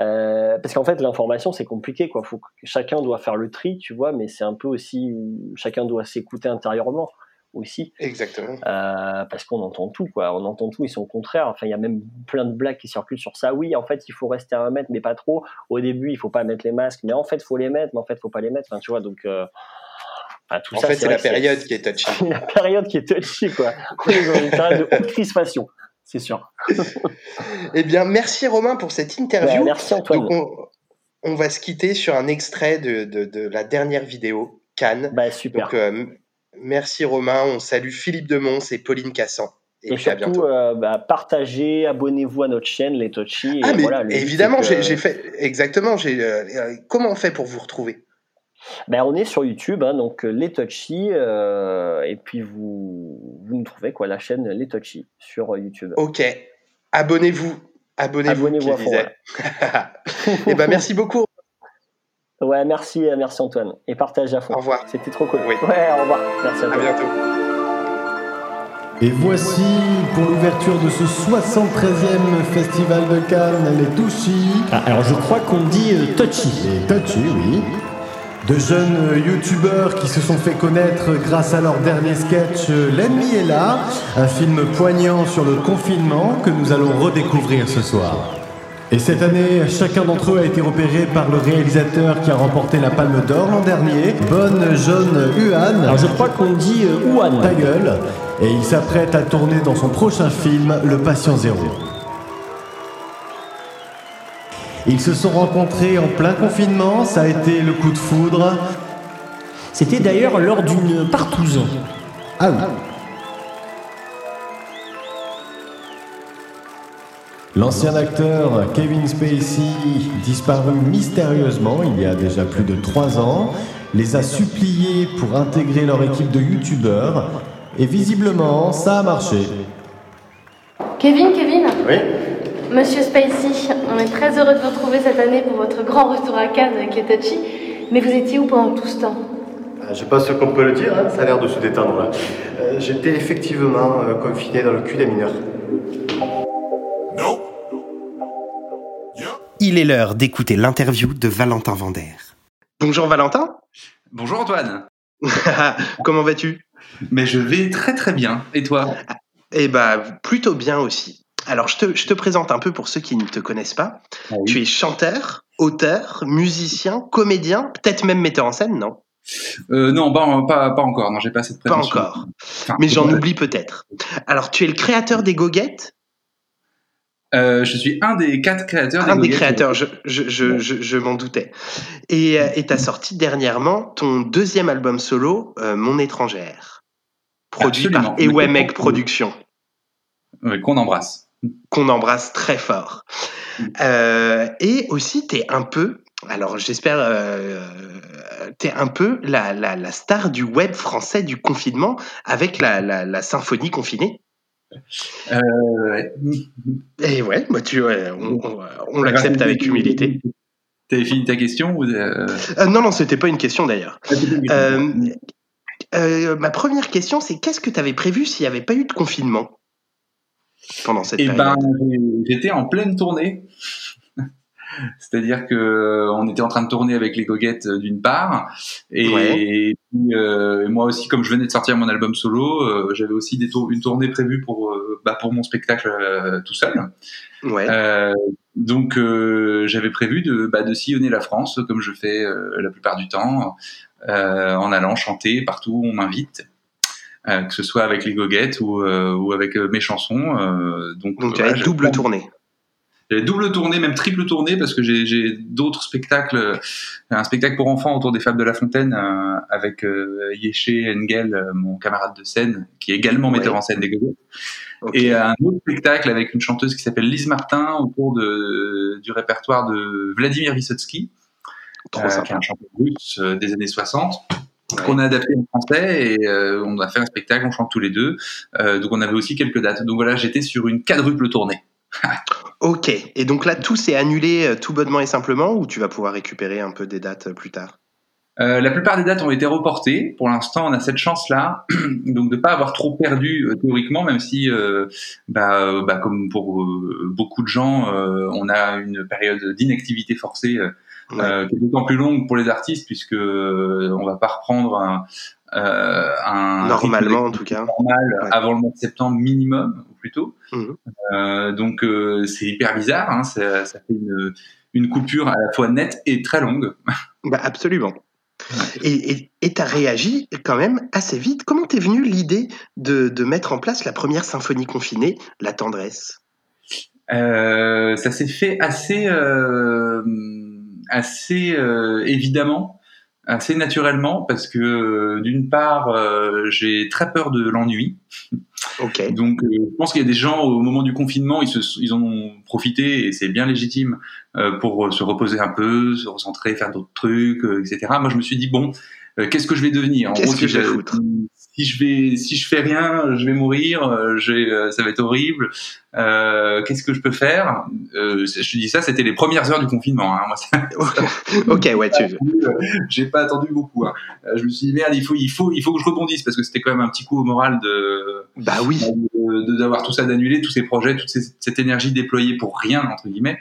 Euh, parce qu'en fait, l'information, c'est compliqué, quoi. Faut que chacun doit faire le tri, tu vois, mais c'est un peu aussi, chacun doit s'écouter intérieurement aussi. Exactement. Euh, parce qu'on entend tout, quoi. On entend tout et son contraire. Enfin, il y a même plein de blagues qui circulent sur ça. Oui, en fait, il faut rester à un mètre, mais pas trop. Au début, il faut pas mettre les masques, mais en fait, il faut les mettre, mais en fait, il faut pas les mettre. Enfin, tu vois, donc. euh, enfin, tout En ça, fait, c'est la période qui est touchy. La période qui est touchy, quoi. On est dans une période de haute crispation, c'est sûr. Eh bien, merci Romain pour cette interview. Ouais, merci, Antoine. Donc, on, on va se quitter sur un extrait de, de, de la dernière vidéo, Cannes. Bah, super. Donc, euh, merci Romain. On salue Philippe Demons et Pauline Cassan. Et, Et puis à surtout, euh, bah, partagez, abonnez-vous à notre chaîne, les Touchy. Ah, et mais voilà, le but, évidemment, que- j'ai fait. Exactement. j'ai euh, euh, comment on fait pour vous retrouver? Ben, on est sur YouTube, hein, donc euh, les Touchy, euh, et puis vous, vous nous trouvez quoi, la chaîne Les Touchy sur euh, YouTube. Ok. Abonnez-vous. Abonnez-vous. Abonnez-vous à fond, disait. Eh ben, merci beaucoup. Ouais, merci, merci Antoine. Et partagez à fond. Au revoir. C'était trop cool. Oui. Ouais, au revoir. Merci à À toi. bientôt. Et voici pour l'ouverture de ce 73e festival de Cannes, les Touchy. Ah, alors je crois qu'on dit euh, touchy. Les Touchy, oui. De jeunes youtubeurs qui se sont fait connaître grâce à leur dernier sketch euh, L'ennemi est là, un film poignant sur le confinement que nous allons redécouvrir ce soir. Et cette année, chacun d'entre eux a été repéré par le réalisateur qui a remporté la Palme d'Or l'an dernier, Bonne Jaune Huan. Alors je crois qu'on dit euh, Wuhan. Ta gueule. Et il s'apprête à tourner dans son prochain film, Le Patient Zéro. Ils se sont rencontrés en plein confinement, ça a été le coup de foudre. C'était d'ailleurs lors d'une partouze. Ah oui. L'ancien acteur Kevin Spacey, disparu mystérieusement il y a déjà plus de trois ans, les a suppliés pour intégrer leur équipe de youtubeurs et visiblement ça a marché. Kevin, Kevin? Oui Monsieur Spacey, on est très heureux de vous retrouver cette année pour votre grand retour à Cannes avec les Touchy. Mais vous étiez où pendant tout ce temps Je sais pas ce qu'on peut le dire, hein, ça a l'air de se détendre là. Euh, J'étais effectivement euh, confiné dans le cul des mineurs. Il est l'heure d'écouter l'interview de Valentin Vander. Bonjour Valentin. Bonjour Antoine. Comment vas-tu? Mais je vais très très bien. Et toi? Eh ben, plutôt bien aussi. Alors, je te, je te présente un peu pour ceux qui ne te connaissent pas. Tu es chanteur, auteur, musicien, comédien, peut-être même metteur en scène, non? Euh, Non, pas, pas, pas encore. Non, j'ai pas cette Pas prétention. encore. Enfin, Mais j'en oublie peut-être. Alors, tu es le créateur des goguettes? Euh, je suis un des quatre créateurs. Un des Goguettes. créateurs, je, je, je, je, je m'en doutais. Et euh, tu as sorti dernièrement ton deuxième album solo, euh, Mon étrangère, produit Absolument. par Ewemec Productions. Qu'on embrasse. Qu'on embrasse très fort. Euh, et aussi, tu es un peu, alors j'espère, euh, tu es un peu la, la, la star du web français du confinement avec la, symphonie confinée. Euh, ouais. Et ouais, bah tu, on, on, on l'accepte avec humilité. T'avais fini ta question ou euh, non, non, c'était pas une question d'ailleurs. Euh, ma première question, c'est qu'est-ce que tu avais prévu s'il n'y avait pas eu de confinement? Pendant cette Eh période ben, j'étais en pleine tournée. C'est-à-dire que euh, on était en train de tourner avec les goguettes euh, d'une part, et, Ouais. puis, euh, moi aussi, comme je venais de sortir mon album solo, euh, j'avais aussi des tour- une tournée prévue pour euh, bah, pour mon spectacle tout seul. Ouais. Donc j'avais prévu de, bah, de sillonner la France comme je fais la plupart du temps, en allant chanter partout où on m'invite. Euh, que ce soit avec les goguettes ou, euh, ou avec euh, mes chansons. euh, donc, Donc tu avais j'avais double tournée. J'avais double tournée, même triple tournée, parce que j'ai d'autres spectacles, un spectacle pour enfants autour des Fables de la Fontaine euh, avec euh, Yéché Engel, euh, mon camarade de scène, qui est également metteur en scène des gogottes. Et un autre spectacle avec une chanteuse qui s'appelle Lise Martin autour de, du répertoire de Vladimir Vysotsky, qui est un chanteur russe des années 60 qu'on a adapté en français et euh, on a fait un spectacle, on chante tous les deux. Euh, donc on avait aussi quelques dates. Donc voilà, j'étais sur une quadruple tournée. ok. Et donc là, tout s'est annulé euh, tout bonnement et simplement, ou tu vas pouvoir récupérer un peu des dates plus tard? Euh, la plupart des dates ont été reportées. Pour l'instant, on a cette chance-là, donc de pas avoir trop perdu euh, théoriquement, même si, euh, bah, bah, comme pour beaucoup de gens, on a une période d'inactivité forcée qui est d'autant plus longue pour les artistes, puisque on va pas reprendre un, un normalement en tout cas normal avant le mois de septembre minimum ou plus tôt. Mmh. donc c'est hyper bizarre. Hein, ça, ça, fait une, une coupure à la fois nette et très longue. Bah, absolument. Et tu as réagi quand même assez vite. Comment t'es venue l'idée de, de, mettre en place la première symphonie confinée, La Tendresse? Euh, Ça s'est fait assez, euh, assez euh, évidemment, assez naturellement, parce que euh, d'une part, euh, j'ai très peur de l'ennui. Okay. Donc, euh, je pense qu'il y a des gens au moment du confinement, ils, se, ils en ont profité et c'est bien légitime euh, pour se reposer un peu, se recentrer, faire d'autres trucs, euh, etc. Moi, je me suis dit bon, qu'est-ce que je vais devenir? En gros, je si je vais si je fais rien, je vais mourir, euh, euh, ça va être horrible. Euh, Qu'est-ce que je peux faire? Euh, Je te dis ça, c'était les premières heures du confinement. Hein, moi, ça, ok, ouais, tu. Euh, j'ai pas attendu beaucoup. Hein. Je me suis dit merde, il faut il faut il faut que je rebondisse parce que c'était quand même un petit coup au moral de. Bah oui. D'avoir tout ça d'annuler, tous ces projets, toute cette énergie déployée pour rien entre guillemets.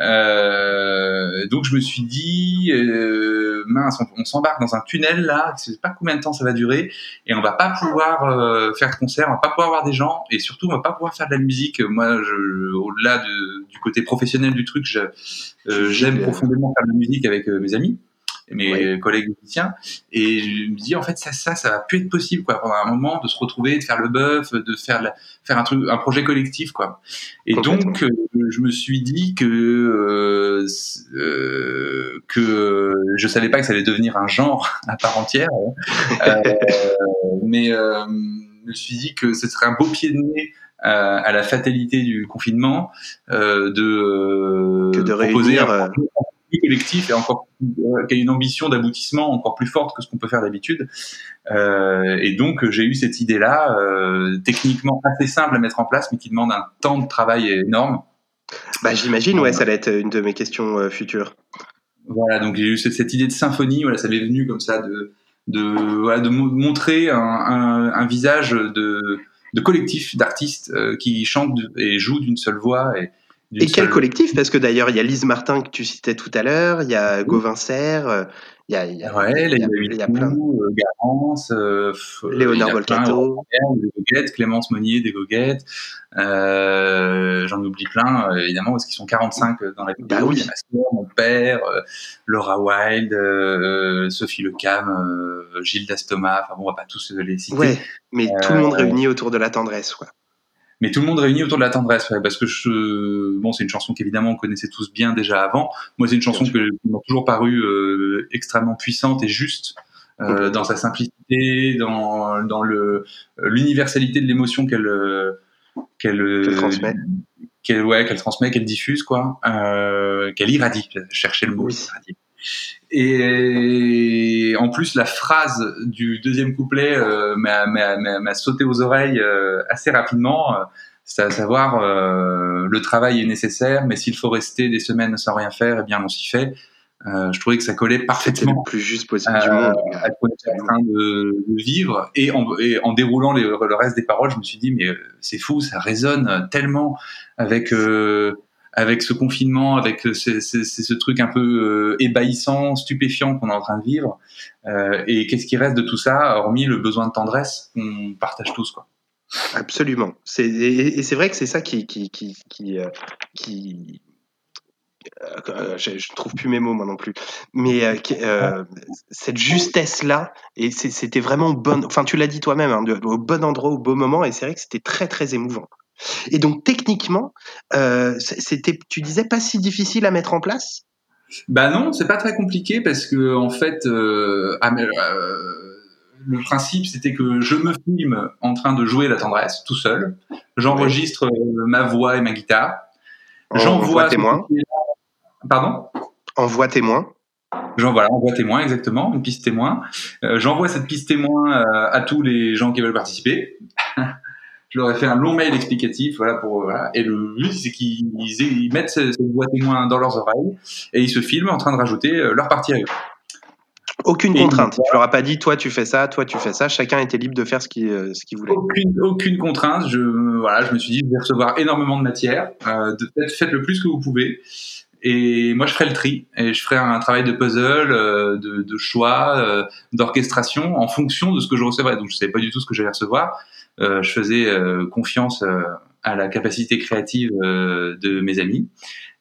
Euh, donc je me suis dit, euh, mince, on, on s'embarque dans un tunnel là, je sais pas combien de temps ça va durer, et on va pas pouvoir euh, faire de concert, on va pas pouvoir voir des gens, et surtout on va pas pouvoir faire de la musique. Moi, je, au-delà de, du côté professionnel du truc, j'aime profondément faire de la musique avec mes amis mes collègues musiciens et je me dis en fait ça ça ça va plus être possible quoi pendant un moment de se retrouver de faire le bœuf de faire la, faire un truc un projet collectif quoi. Et donc euh, je me suis dit que euh, euh, que je savais pas que ça allait devenir un genre à part entière hein. euh, mais euh, je me suis dit que ce serait un beau pied de nez à la fatalité du confinement de, que de proposer réunir, un collectif et encore euh, qui a une ambition d'aboutissement encore plus forte que ce qu'on peut faire d'habitude. Euh, et donc j'ai eu cette idée-là, euh, techniquement assez simple à mettre en place, mais qui demande un temps de travail énorme. Bah, j'imagine, ouais, ça va être une de mes questions euh, futures. Voilà, donc j'ai eu cette, cette, idée de symphonie, voilà, ça m'est venu comme ça de de, voilà, de montrer un, un, un visage de, de collectif d'artistes euh, qui chantent et jouent d'une seule voix et, et quel collectif? Parce que d'ailleurs, il y a Lise Martin que tu citais tout à l'heure, il y a Gauvin Serre, il y a, il y a, ouais, il y a, il y a plein. Euh, Garance, euh, Léonard Bolcato, des goguettes, Clémence Monnier, des goguettes. Euh, J'en oublie plein, évidemment, parce qu'ils sont 45 dans la vidéo. Bah oui. Il y a ma soeur, mon père, euh, Laura Wilde, euh, Sophie Lecam, Gilles Dastoma. Enfin bon, on va pas tous les citer. Ouais, mais tout le monde réuni autour de la tendresse, quoi mais tout le monde réuni autour de la tendresse, ouais, parce que je, bon, c'est une chanson qu'évidemment on connaissait tous bien déjà avant. Moi, c'est une chanson que m'a toujours paru euh, extrêmement puissante et juste euh, dans sa simplicité, dans dans le l'universalité de l'émotion qu'elle qu'elle transmet, qu'elle ouais, qu'elle transmet, qu'elle diffuse quoi, euh, qu'elle irradie. Chercher le mot oui. irradie. Et en plus, la phrase du deuxième couplet euh, m'a sauté aux oreilles euh, assez rapidement. C'est à savoir, euh, le travail est nécessaire, mais s'il faut rester des semaines sans rien faire, eh bien, on s'y fait. Euh, je trouvais que ça collait parfaitement le plus juste possible du monde. à ce qu'on est en train de, de vivre et en, et en déroulant les, le reste des paroles, je me suis dit mais c'est fou, ça résonne tellement avec euh, avec ce confinement, avec ce, ce, truc un peu euh, ébahissant, stupéfiant qu'on est en train de vivre. Euh, et qu'est-ce qui reste de tout ça, hormis le besoin de tendresse qu'on partage tous, quoi. Absolument. Et, c'est vrai que c'est ça qui, qui, qui, qui, euh, euh, je, je trouve plus mes mots moi non plus, mais euh, euh, cette justesse là, et c'était vraiment bon. Enfin, tu l'as dit toi-même, hein, au bon endroit, au bon moment, et c'est vrai que c'était très très émouvant. Et donc techniquement, euh, c'était, tu disais, pas si difficile à mettre en place? Bah non, c'est pas très compliqué parce que en fait, euh, euh, le principe c'était que je me filme en train de jouer la tendresse tout seul, j'enregistre ma voix et ma guitare, j'envoie témoin. Pardon? Envoie témoin. J'en voilà, envoie témoin exactement, une piste témoin. Euh, J'envoie cette piste témoin à tous les gens qui veulent participer. je leur ai fait un long mail explicatif, voilà pour voilà. Et le but c'est qu'ils ils mettent cette voix témoin dans leurs oreilles et ils se filment en train de rajouter leur partie à eux. Aucune contrainte. Tu leur as pas dit, toi tu fais ça, toi tu fais ça. Chacun était libre de faire ce qu'il euh, ce qu'il voulait. Aucune, aucune contrainte. Je voilà, je me suis dit, je vais recevoir énormément de matière. Euh, de, faites le plus que vous pouvez. Et moi, je ferai le tri et je ferai un travail de puzzle, euh, de, de, choix, euh, d'orchestration en fonction de ce que je recevrais. Donc, je savais pas du tout ce que j'allais recevoir. Euh, je faisais confiance à la capacité créative de mes amis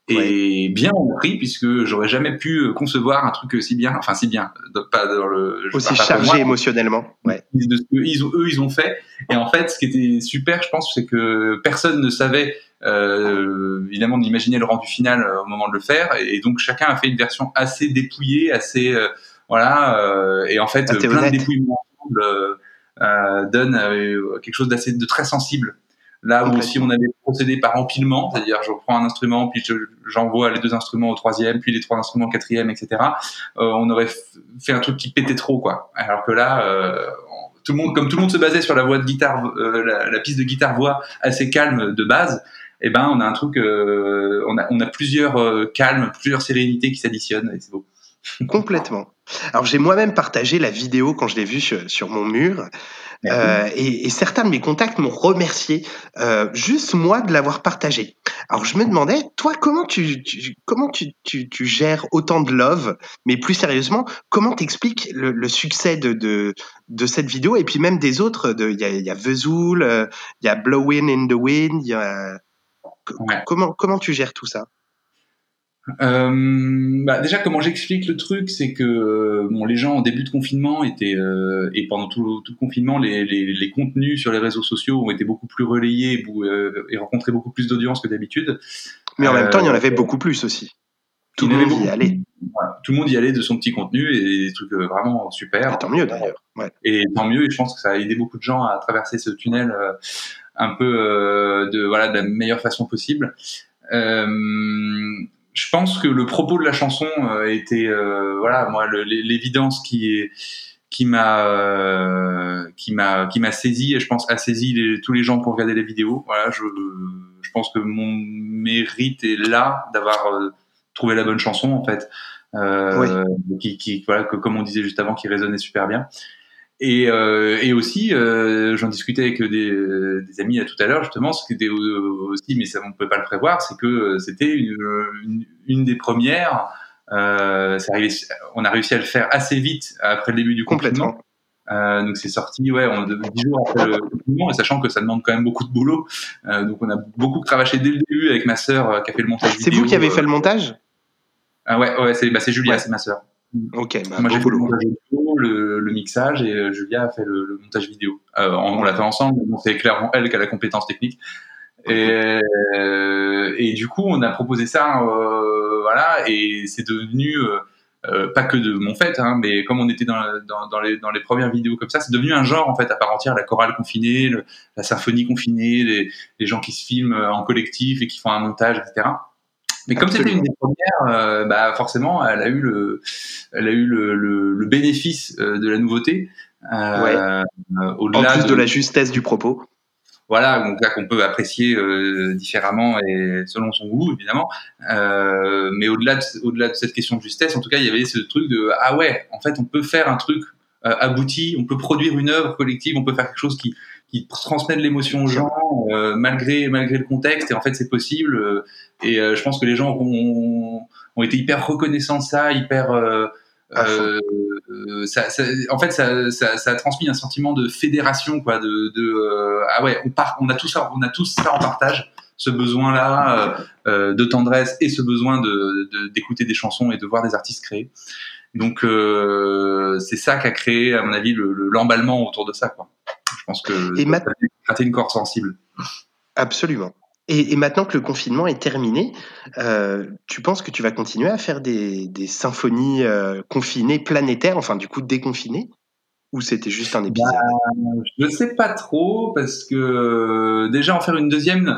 et bien compris puisque j'aurais jamais pu concevoir un truc si bien, enfin si bien, pas dans le aussi chargé émotionnellement. Ouais. De ce que ils ont, eux ils ont fait. Et en fait, ce qui était super, je pense, c'est que personne ne savait euh, évidemment d'imaginer le rendu final euh, au moment de le faire, et donc chacun a fait une version assez dépouillée, assez euh, voilà, euh, et en fait ah, plein de dépouillements ensemble euh, donne quelque chose d'assez de très sensible Là où aussi on avait procédé par empilement, c'est-à-dire je prends un instrument, puis j'envoie les deux instruments au troisième, puis les trois instruments au quatrième, etc. Euh, on aurait fait un truc qui pétait trop, quoi. Alors que là, euh, tout le monde, comme tout le monde se basait sur la voix de guitare, euh, la, piste de guitare voix assez calme de base, eh ben on a un truc, euh, on a on a plusieurs euh, calmes, plusieurs sérénités qui s'additionnent et c'est beau. Complètement. Alors j'ai moi-même partagé la vidéo quand je l'ai vue sur, sur, mon mur. Euh, et, et, certains de mes contacts m'ont remercié euh, juste moi de l'avoir partagé. Alors je me demandais, toi, comment tu, tu comment tu, tu, tu, gères autant de love, mais plus sérieusement, comment t'expliques le, le succès de, de, de cette vidéo et puis même des autres. Il y a, y a Vesoul, euh, il y a Blowing in the Wind. Y a... Comment comment tu gères tout ça? Euh, bah déjà, comment j'explique le truc, c'est que euh, bon, les gens en début de confinement étaient euh, et pendant tout, tout, le confinement, les, les, les, contenus sur les réseaux sociaux ont été beaucoup plus relayés euh, et rencontraient beaucoup plus d'audience que d'habitude. Mais en même temps, il y en avait beaucoup plus aussi. Tout le monde y allait. tout le monde y allait de son petit contenu et des trucs vraiment super. Et tant mieux d'ailleurs. Ouais. Et tant mieux. Et je pense que ça a aidé beaucoup de gens à traverser ce tunnel un peu de voilà de la meilleure façon possible. Euh, je pense que le propos de la chanson euh, était, euh, voilà, moi, l'évidence qui est qui m'a euh, qui m'a qui m'a saisi et je pense a saisi les, tous les gens pour regarder les vidéos. Voilà, je je pense que mon mérite est là d'avoir trouvé la bonne chanson en fait. Euh, qui, qui voilà que comme on disait juste avant qui résonnait super bien et, euh, et aussi, euh, j'en discutais avec des, des amis tout à l'heure, justement, ce qui était aussi, mais ça, on ne pouvait pas le prévoir, c'est que c'était une, une, une, des premières. Euh, arrivé, on a réussi à le faire assez vite après le début du confinement. Euh, donc c'est sorti ouais on, dix jours après le confinement et sachant que ça demande quand même beaucoup de boulot. Euh, donc on a beaucoup cravaché dès le début avec ma sœur euh, qui a fait le montage c'est vous qui avez fait le montage? Ah ouais ouais c'est bah, Julia c'est ma sœur. Ok, bah, Moi, j'ai fait le montage vidéo, mixage et euh, Julia a fait le, montage vidéo. Euh, on, on l'a fait ensemble, c'est clairement elle qui a la compétence technique. Et, euh, du coup, on a proposé ça, voilà, et c'est devenu pas que de mon fait, hein, mais comme on était dans, dans, les, dans les premières vidéos comme ça, c'est devenu un genre en fait à part entière, la chorale confinée, la symphonie confinée, les, les gens qui se filment en collectif et qui font un montage, etc. Mais comme c'était une des premières, euh, bah forcément, elle a eu le, elle a eu le, le, le bénéfice euh, de la nouveauté. Euh, ouais. Au-delà en plus de... de... la justesse du propos. Voilà, donc là qu'on peut apprécier euh, différemment et selon son goût évidemment. Euh, mais au-delà de, au-delà de cette question de justesse, en tout cas, il y avait ce truc de ah ouais, en fait, on peut faire un truc abouti, on peut produire une œuvre collective, on peut faire quelque chose qui qui transmet de l'émotion aux gens euh, malgré malgré le contexte et en fait c'est possible euh, et euh, je pense que les gens ont, ont, été hyper reconnaissants de ça hyper ça, ça, en fait ça, ça, ça, a transmis un sentiment de fédération quoi de, de ah ouais on part on a tout ça on a tous ça en partage ce besoin là de tendresse et ce besoin de d'écouter des chansons et de voir des artistes créer donc euh, c'est ça qui a créé, à mon avis, l'emballement le, autour de ça. Quoi. Je pense que et ça une corde sensible. Absolument. Et, et, maintenant que le confinement est terminé, euh, tu penses que tu vas continuer à faire des, des symphonies euh, confinées, planétaires, enfin du coup déconfinées? Ou c'était juste un épisode? Bah, Je ne sais pas trop, parce que euh, déjà en faire une deuxième,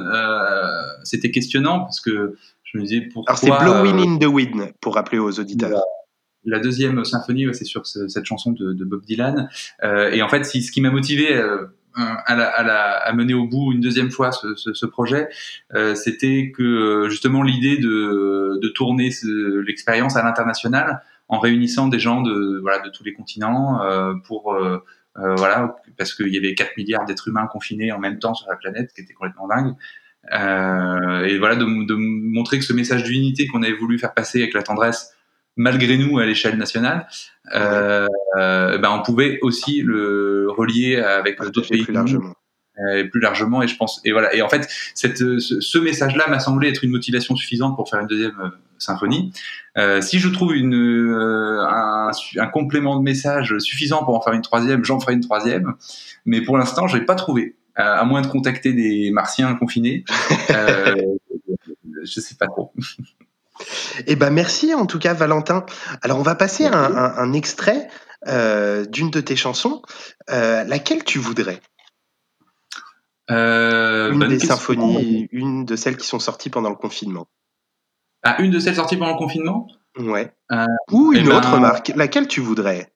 c'était questionnant, parce que je me disais pourquoi... Alors c'est Blowing in the Wind, pour rappeler aux auditeurs la deuxième symphonie, c'est sur cette chanson de, de Bob Dylan. Euh, et en fait, ce qui m'a motivé euh, à, la, à, la, à, mener au bout une deuxième fois ce, ce, ce projet, euh, c'était que justement l'idée de, de tourner l'expérience à l'international en réunissant des gens de, voilà, de tous les continents euh, pour euh, euh voilà parce qu'il y avait 4 milliards d'êtres humains confinés en même temps sur la planète, ce qui était complètement dingue. Euh, et voilà de, de, montrer que ce message d'unité qu'on avait voulu faire passer avec la tendresse malgré nous à l'échelle nationale, euh, euh, ben on pouvait aussi le relier avec d'autres pays plus largement. Et plus largement et je pense et voilà et en fait cette ce, ce message-là m'a semblé être une motivation suffisante pour faire une deuxième euh, symphonie. Euh, si je trouve une euh, un, un, complément de message suffisant pour en faire une troisième, j'en ferai une troisième. Mais pour l'instant, je n'ai pas trouvé. à moins de contacter des martiens confinés, je sais pas trop. Eh ben merci en tout cas Valentin. Alors on va passer un, un, un, extrait euh, d'une de tes chansons. Euh, laquelle tu voudrais? Euh, Une des symphonies, une de celles qui sont sorties pendant le confinement. Ah, une de celles sorties pendant le confinement? Ouais. Ou une ben, autre marque. Laquelle tu voudrais?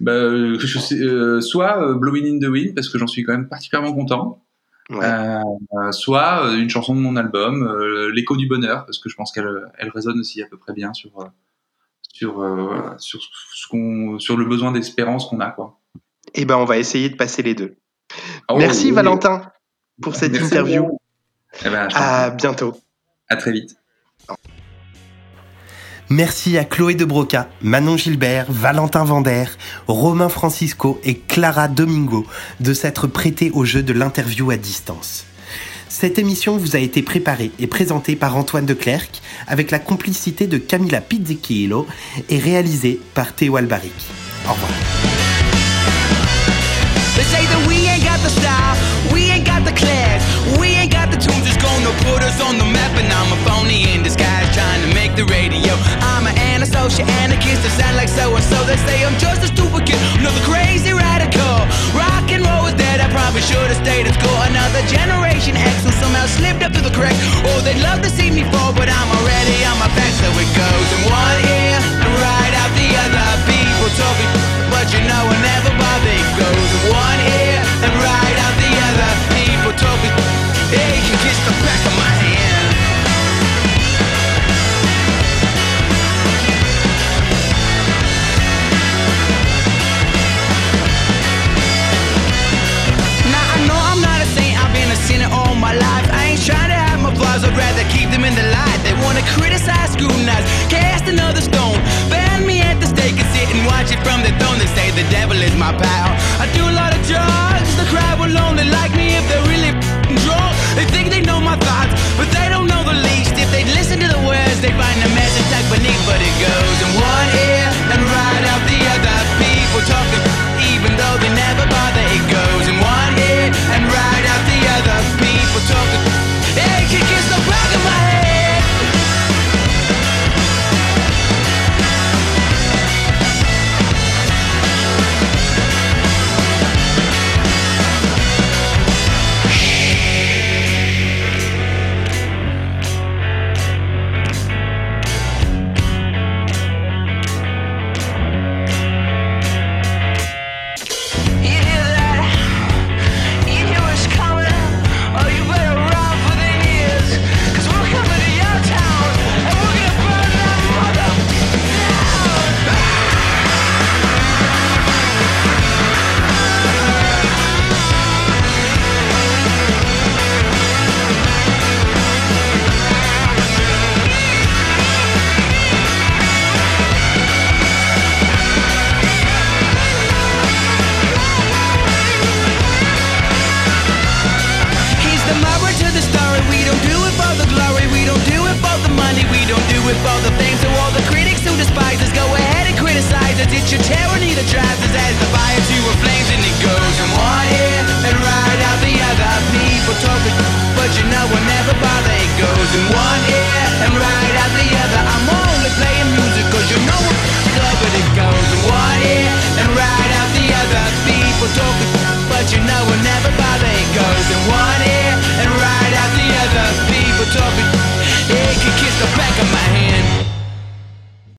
Bah, je sais, Soit Blowing in the Wind parce que j'en suis quand même particulièrement content. Ouais. Euh, soit euh, une chanson de mon album, euh, l'écho du bonheur, parce que je pense qu'elle elle résonne aussi à peu près bien sur sur sur ce qu'on sur le besoin d'espérance qu'on a quoi. Eh ben on va essayer de passer les deux. Oh, Merci oui. Valentin pour cette Merci interview. Eh ben, à bientôt. À très vite. Merci à Chloé de Broca, Manon Gilbert, Valentin Vander, Romain Francisco et Clara Domingo de s'être prêtés au jeu de l'interview à distance. Cette émission vous a été préparée et présentée par Antoine de Clercq avec la complicité de Camilla Pizzichillo et réalisée par Théo Albaric. Au revoir. The to radio. I'm an antisocial anarchist that sound like so and so. They say I'm just a stupid kid, another crazy radical. Rock and roll is dead, I probably should have stayed at school. Another generation X who somehow slipped up through the cracks. Oh, they'd love to see me fall, but I'm already on my back, so it goes in one ear and right out the other. People talking, but you know I never bother. It goes in one ear and right out the other. People talking. Hey, you kiss the back of my hand. Flaws, I'd rather keep them in the light. They wanna criticize, scrutinize, cast another stone. Ban me at the stake and sit and watch it from the throne. They say the devil is my pal. I do a lot of drugs, the crowd will only like me if they're really drunk.